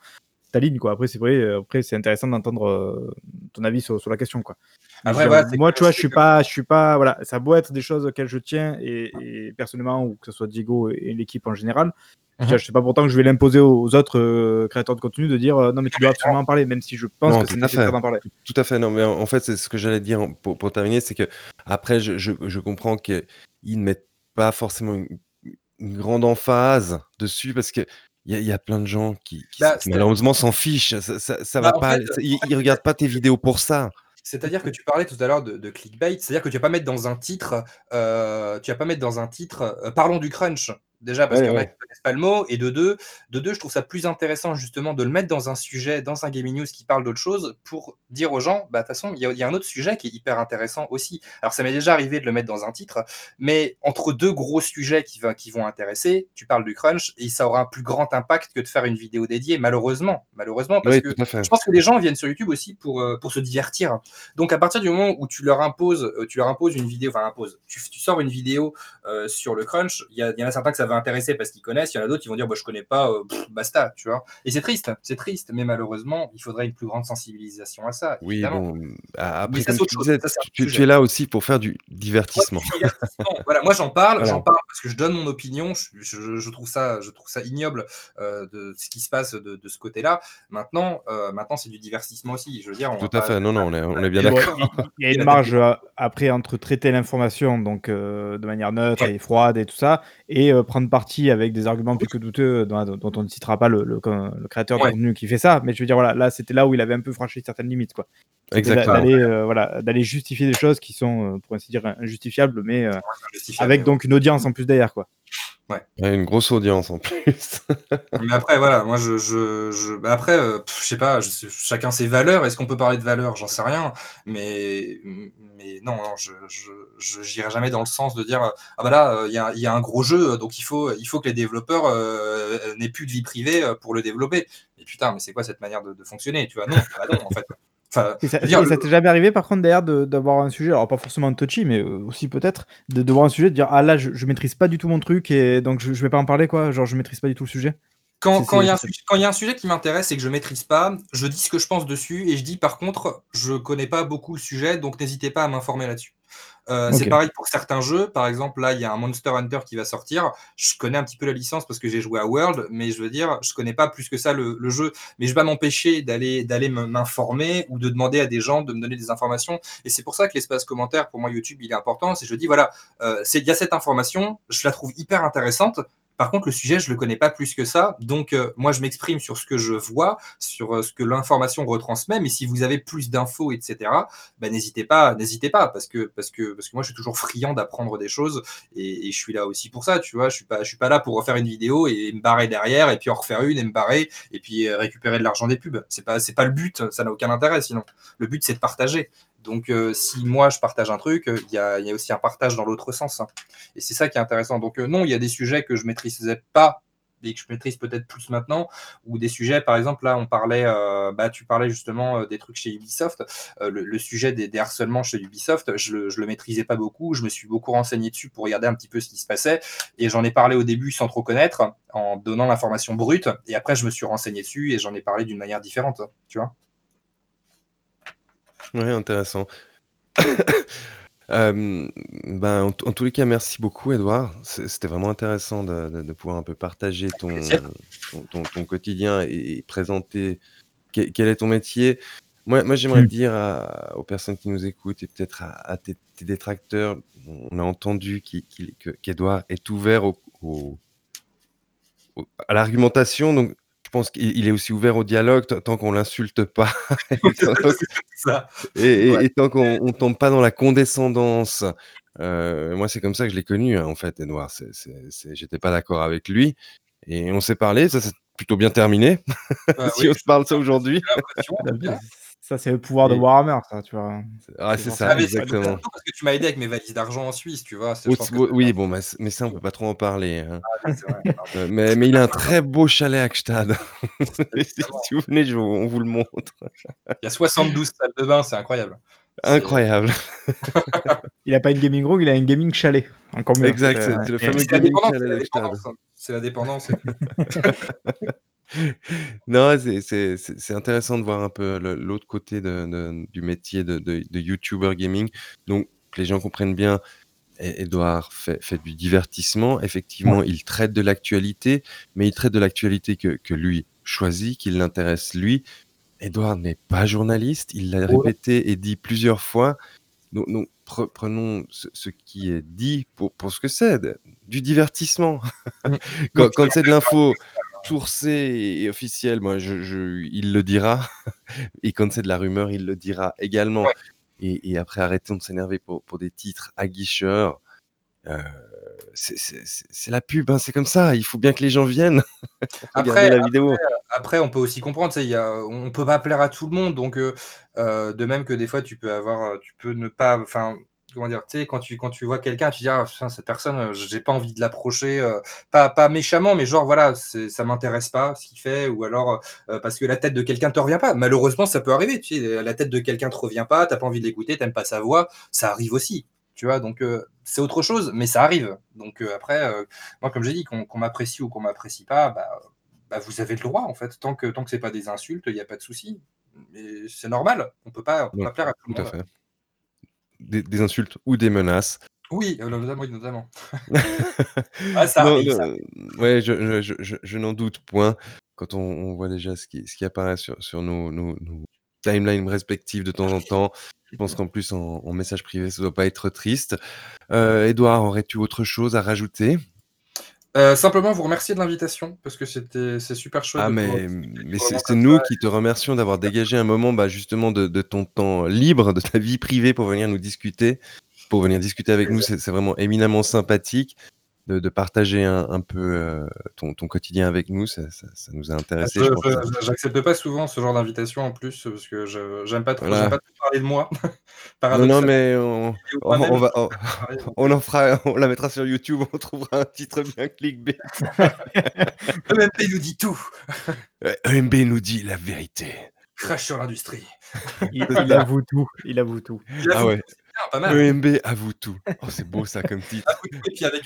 ta ligne, quoi. Après, c'est vrai. Après, c'est intéressant d'entendre ton avis sur, sur, la question, quoi. Moi, tu vois, je suis pas, je suis pas, voilà, ça doit être des choses auxquelles je tiens et, et personnellement ou que ce soit Diego et l'équipe en général. Je ne sais pas pourtant que je vais l'imposer aux autres euh, créateurs de contenu de dire euh, non mais tu dois absolument en parler, même si je pense que c'est nécessaire d'en parler. Tout à fait, non mais en fait c'est ce que j'allais dire pour, pour terminer, c'est que après je, je, je comprends qu'ils ne mettent pas forcément une, grande emphase dessus parce que il y, y, a plein de gens qui, qui, bah, malheureusement s'en fichent. Ça, ça, ça bah, va pas. ils, ne regardent pas tes vidéos pour ça. C'est-à-dire que tu parlais tout à l'heure de, clickbait, c'est-à-dire que tu vas pas mettre dans un titre, euh, tu vas pas mettre dans un titre, euh, parlons du crunch. Déjà parce qu'il y en a qui connaissent pas le mot, et de deux, de deux, je trouve ça plus intéressant justement de le mettre dans un sujet, dans un gaming news qui parle d'autre chose, pour dire aux gens, bah de toute façon, il y, a un autre sujet qui est hyper intéressant aussi. Alors ça m'est déjà arrivé de le mettre dans un titre, mais entre deux gros sujets qui, va, qui vont intéresser, tu parles du crunch, et ça aura un plus grand impact que de faire une vidéo dédiée, malheureusement, malheureusement, parce que je pense que les gens viennent sur YouTube aussi pour, euh, pour se divertir. Donc à partir du moment où tu leur imposes, euh, tu leur imposes une vidéo, enfin imposes, tu, tu sors une vidéo euh, sur le crunch, il y, y en a certains que ça va intéresser parce qu'ils connaissent, il y en a d'autres qui vont dire bah, je connais pas, euh, basta, tu vois. Et c'est triste, c'est triste, mais malheureusement, il faudrait une plus grande sensibilisation à ça. Oui, bon, après, tu, es là aussi pour faire du divertissement. voilà, moi j'en parle, j'en parle parce que je donne mon opinion, je, trouve, ça, je trouve ça ignoble euh, de ce qui se passe de, ce côté-là. Maintenant, euh, maintenant c'est du divertissement aussi, je veux dire. Tout à fait, non, non, on est, on est bien d'accord. Il y a une marge après entre traiter l'information donc de manière neutre et froide et tout ça, et prendre parti avec des arguments plus que douteux dont, on ne citera pas le, le, créateur de contenu qui fait ça. Mais je veux dire, voilà, là, c'était là où il avait un peu franchi certaines limites. Quoi. Exactement. D'aller euh, voilà, justifier des choses qui sont, euh, pour ainsi dire, injustifiables, mais euh, avec donc une audience en plus derrière. Quoi. Ouais. une grosse audience en plus. mais après, voilà, moi, je, je, je... Bah, après, je sais pas, chacun ses valeurs. Est-ce qu'on peut parler de valeurs? J'en sais rien. Mais, mais non, je, je, j'irai jamais dans le sens de dire, ah bah là, il y a, y, a, un gros jeu, donc il faut, il faut que les développeurs n'aient plus de vie privée pour le développer. Mais putain, mais c'est quoi cette manière de, de fonctionner? Tu vois, non, bah non, en fait ça, t'est jamais arrivé par contre d'ailleurs d'avoir un sujet, alors pas forcément touchy, mais euh, aussi peut-être, de, voir un sujet, de dire ah là je, je, maîtrise pas du tout mon truc et donc je, je, vais pas en parler quoi, genre je maîtrise pas du tout le sujet. Quand il y, y, a un sujet qui m'intéresse et que je maîtrise pas, je dis ce que je pense dessus et je dis par contre je connais pas beaucoup le sujet donc n'hésitez pas à m'informer là-dessus. Euh, c'est pareil pour certains jeux. Par exemple, là, il y a un Monster Hunter qui va sortir. Je connais un petit peu la licence parce que j'ai joué à World, mais je veux dire, je connais pas plus que ça le, jeu. Mais je vais m'empêcher d'aller d'aller m'informer ou de demander à des gens de me donner des informations. Et c'est pour ça que l'espace commentaire, pour moi, YouTube, il est important. C'est je dis, voilà, euh, il y a cette information, je la trouve hyper intéressante. Par contre, le sujet, je le connais pas plus que ça. Donc, euh, moi, je m'exprime sur ce que je vois, sur euh, ce que l'information retransmet. Mais si vous avez plus d'infos, etc., ben, n'hésitez pas, n'hésitez pas, parce que, parce que, moi, je suis toujours friand d'apprendre des choses et, je suis là aussi pour ça. Tu vois, je pas, je suis pas là pour refaire une vidéo et me barrer derrière et puis en refaire une et me barrer et puis euh, récupérer de l'argent des pubs. C'est pas, c'est pas le but. Ça n'a aucun intérêt. Sinon, le but, c'est de partager. Donc, euh, si moi je partage un truc, il y, a, aussi un partage dans l'autre sens. Hein. Et c'est ça qui est intéressant. Donc, euh, non, il y a des sujets que je maîtrisais pas et que je maîtrise peut-être plus maintenant, ou des sujets, par exemple, là, on parlait, bah, tu parlais justement des trucs chez Ubisoft, le, sujet des, harcèlements chez Ubisoft, je le, le maîtrisais pas beaucoup, je me suis beaucoup renseigné dessus pour regarder un petit peu ce qui se passait, et j'en ai parlé au début sans trop connaître, en donnant l'information brute, et après je me suis renseigné dessus et j'en ai parlé d'une manière différente, tu vois. Oui, intéressant. ben, en, tous les cas, merci beaucoup, Edouard. C'était vraiment intéressant de, pouvoir un peu partager ton, ton, quotidien et, présenter quel, est ton métier. Moi, moi j'aimerais mmh. dire aux personnes qui nous écoutent et peut-être à, tes, détracteurs, on a entendu qu'Edouard est ouvert au, à l'argumentation. Donc, je pense qu'il est aussi ouvert au dialogue tant qu'on l'insulte pas et, tant qu'on ne tombe pas dans la condescendance. Euh, moi, c'est comme ça que je l'ai connu, hein, en fait, Edouard. J'étais pas d'accord avec lui et on s'est parlé. Ça s'est plutôt bien terminé. Bah si on se parle ça aujourd'hui. Ça, c'est le pouvoir de Warhammer, ça, tu vois. Ah, c'est ça, exactement. Parce que tu m'as aidé avec mes valises d'argent en Suisse, tu vois. oui, bon, mais, ça, on peut pas trop en parler. Hein. Ah, euh, mais, mais, il a un très beau chalet à Gstad. si vous venez, on vous le montre. Il y a 72 salles de bain, c'est incroyable. Incroyable. il a pas une gaming room, il a une gaming chalet. Encore mieux. Exact, c'est le fameux gaming chalet C'est la dépendance. Non, c'est intéressant de voir un peu l'autre côté de du métier de de YouTuber gaming. Donc que les gens comprennent bien, Edouard fait fait du divertissement. Effectivement, il traite de l'actualité, mais il traite de l'actualité que que lui choisit, qui l'intéresse lui. Edouard n'est pas journaliste, il l'a répété et dit plusieurs fois. Donc prenons ce qui est dit pour pour ce que c'est, du divertissement. Mmh. Quand quand c'est de l'info sourcé et officiel, moi, je, il le dira. et quand c'est de la rumeur, il le dira également. Et, après, arrêtons de s'énerver pour, pour, des titres aguicheurs. Euh, c'est la pub, hein, c'est comme ça. Il faut bien que les gens viennent. après, la vidéo. Après, on peut aussi comprendre, y a, on peut pas plaire à tout le monde. Donc, euh, euh, de même que des fois, tu peux avoir, tu peux ne pas, enfin, comment dire, tu sais, quand tu, quand tu vois quelqu'un, tu dis, ah, cette personne, euh, j'ai pas envie de l'approcher, euh, pas, pas méchamment, mais genre, voilà, ça m'intéresse pas ce qu'il fait, ou alors euh, parce que la tête de quelqu'un te revient pas. Malheureusement, ça peut arriver, tu sais, la tête de quelqu'un te revient pas, t'as pas envie de l'écouter, t'aimes pas sa voix, ça arrive aussi, tu vois, donc c'est autre chose, mais ça arrive. Donc après, moi, comme j'ai dit, qu'on m'apprécie ou qu'on m'apprécie pas, bah, bah, vous avez le droit, en fait, tant que, tant que c'est pas des insultes, il n'y a pas de souci. Mais c'est normal, on peut pas, on peut pas plaire à tout le monde des, insultes ou des menaces. Oui, euh, notamment. ah, ça arrive, Ouais, je, je, je, je n'en doute point. Quand on, on, voit déjà ce qui, ce qui apparaît sur, sur nos, nos, nos, timelines respectives de temps en temps, je pense qu'en plus en, en, message privé, ça doit pas être triste. Euh, Edouard, aurais-tu autre chose à rajouter? Euh, simplement vous remercier de l'invitation parce que c'était c'est super chouette. Ah mais, mais c'est nous qui te remercions d'avoir dégagé un moment bah, justement de, de, ton temps libre, de ta vie privée pour venir nous discuter, pour venir discuter avec nous. C'est vraiment éminemment sympathique de, partager un, peu euh, ton, quotidien avec nous. Ça, nous a intéressé. J'accepte pas souvent ce genre d'invitation en plus parce que j'aime pas, trop, pas parler de moi. non, non, mais on, on, va, on, en fera, on la mettra sur YouTube. On trouvera un titre bien clickbait. EMB nous dit tout. EMB nous dit la vérité. Crash sur l'industrie. Il, avoue tout. Il avoue tout. ah ouais. EMB avoue tout. Oh, c'est beau ça comme titre.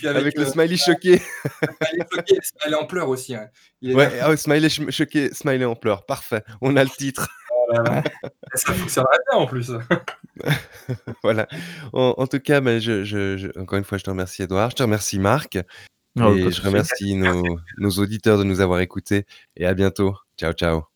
avec, le euh, smiley choqué. smiley choqué, smiley en pleurs aussi. Hein. ouais, ah smiley choqué, smiley en pleurs. Parfait. On a le titre. ça fonctionnerait bien en plus. voilà. En, tout cas, ben, je, encore une fois, je te remercie Edouard. Je te remercie Marc. Oh, et je remercie nos, nos auditeurs de nous avoir écoutés. Et à bientôt. Ciao, ciao.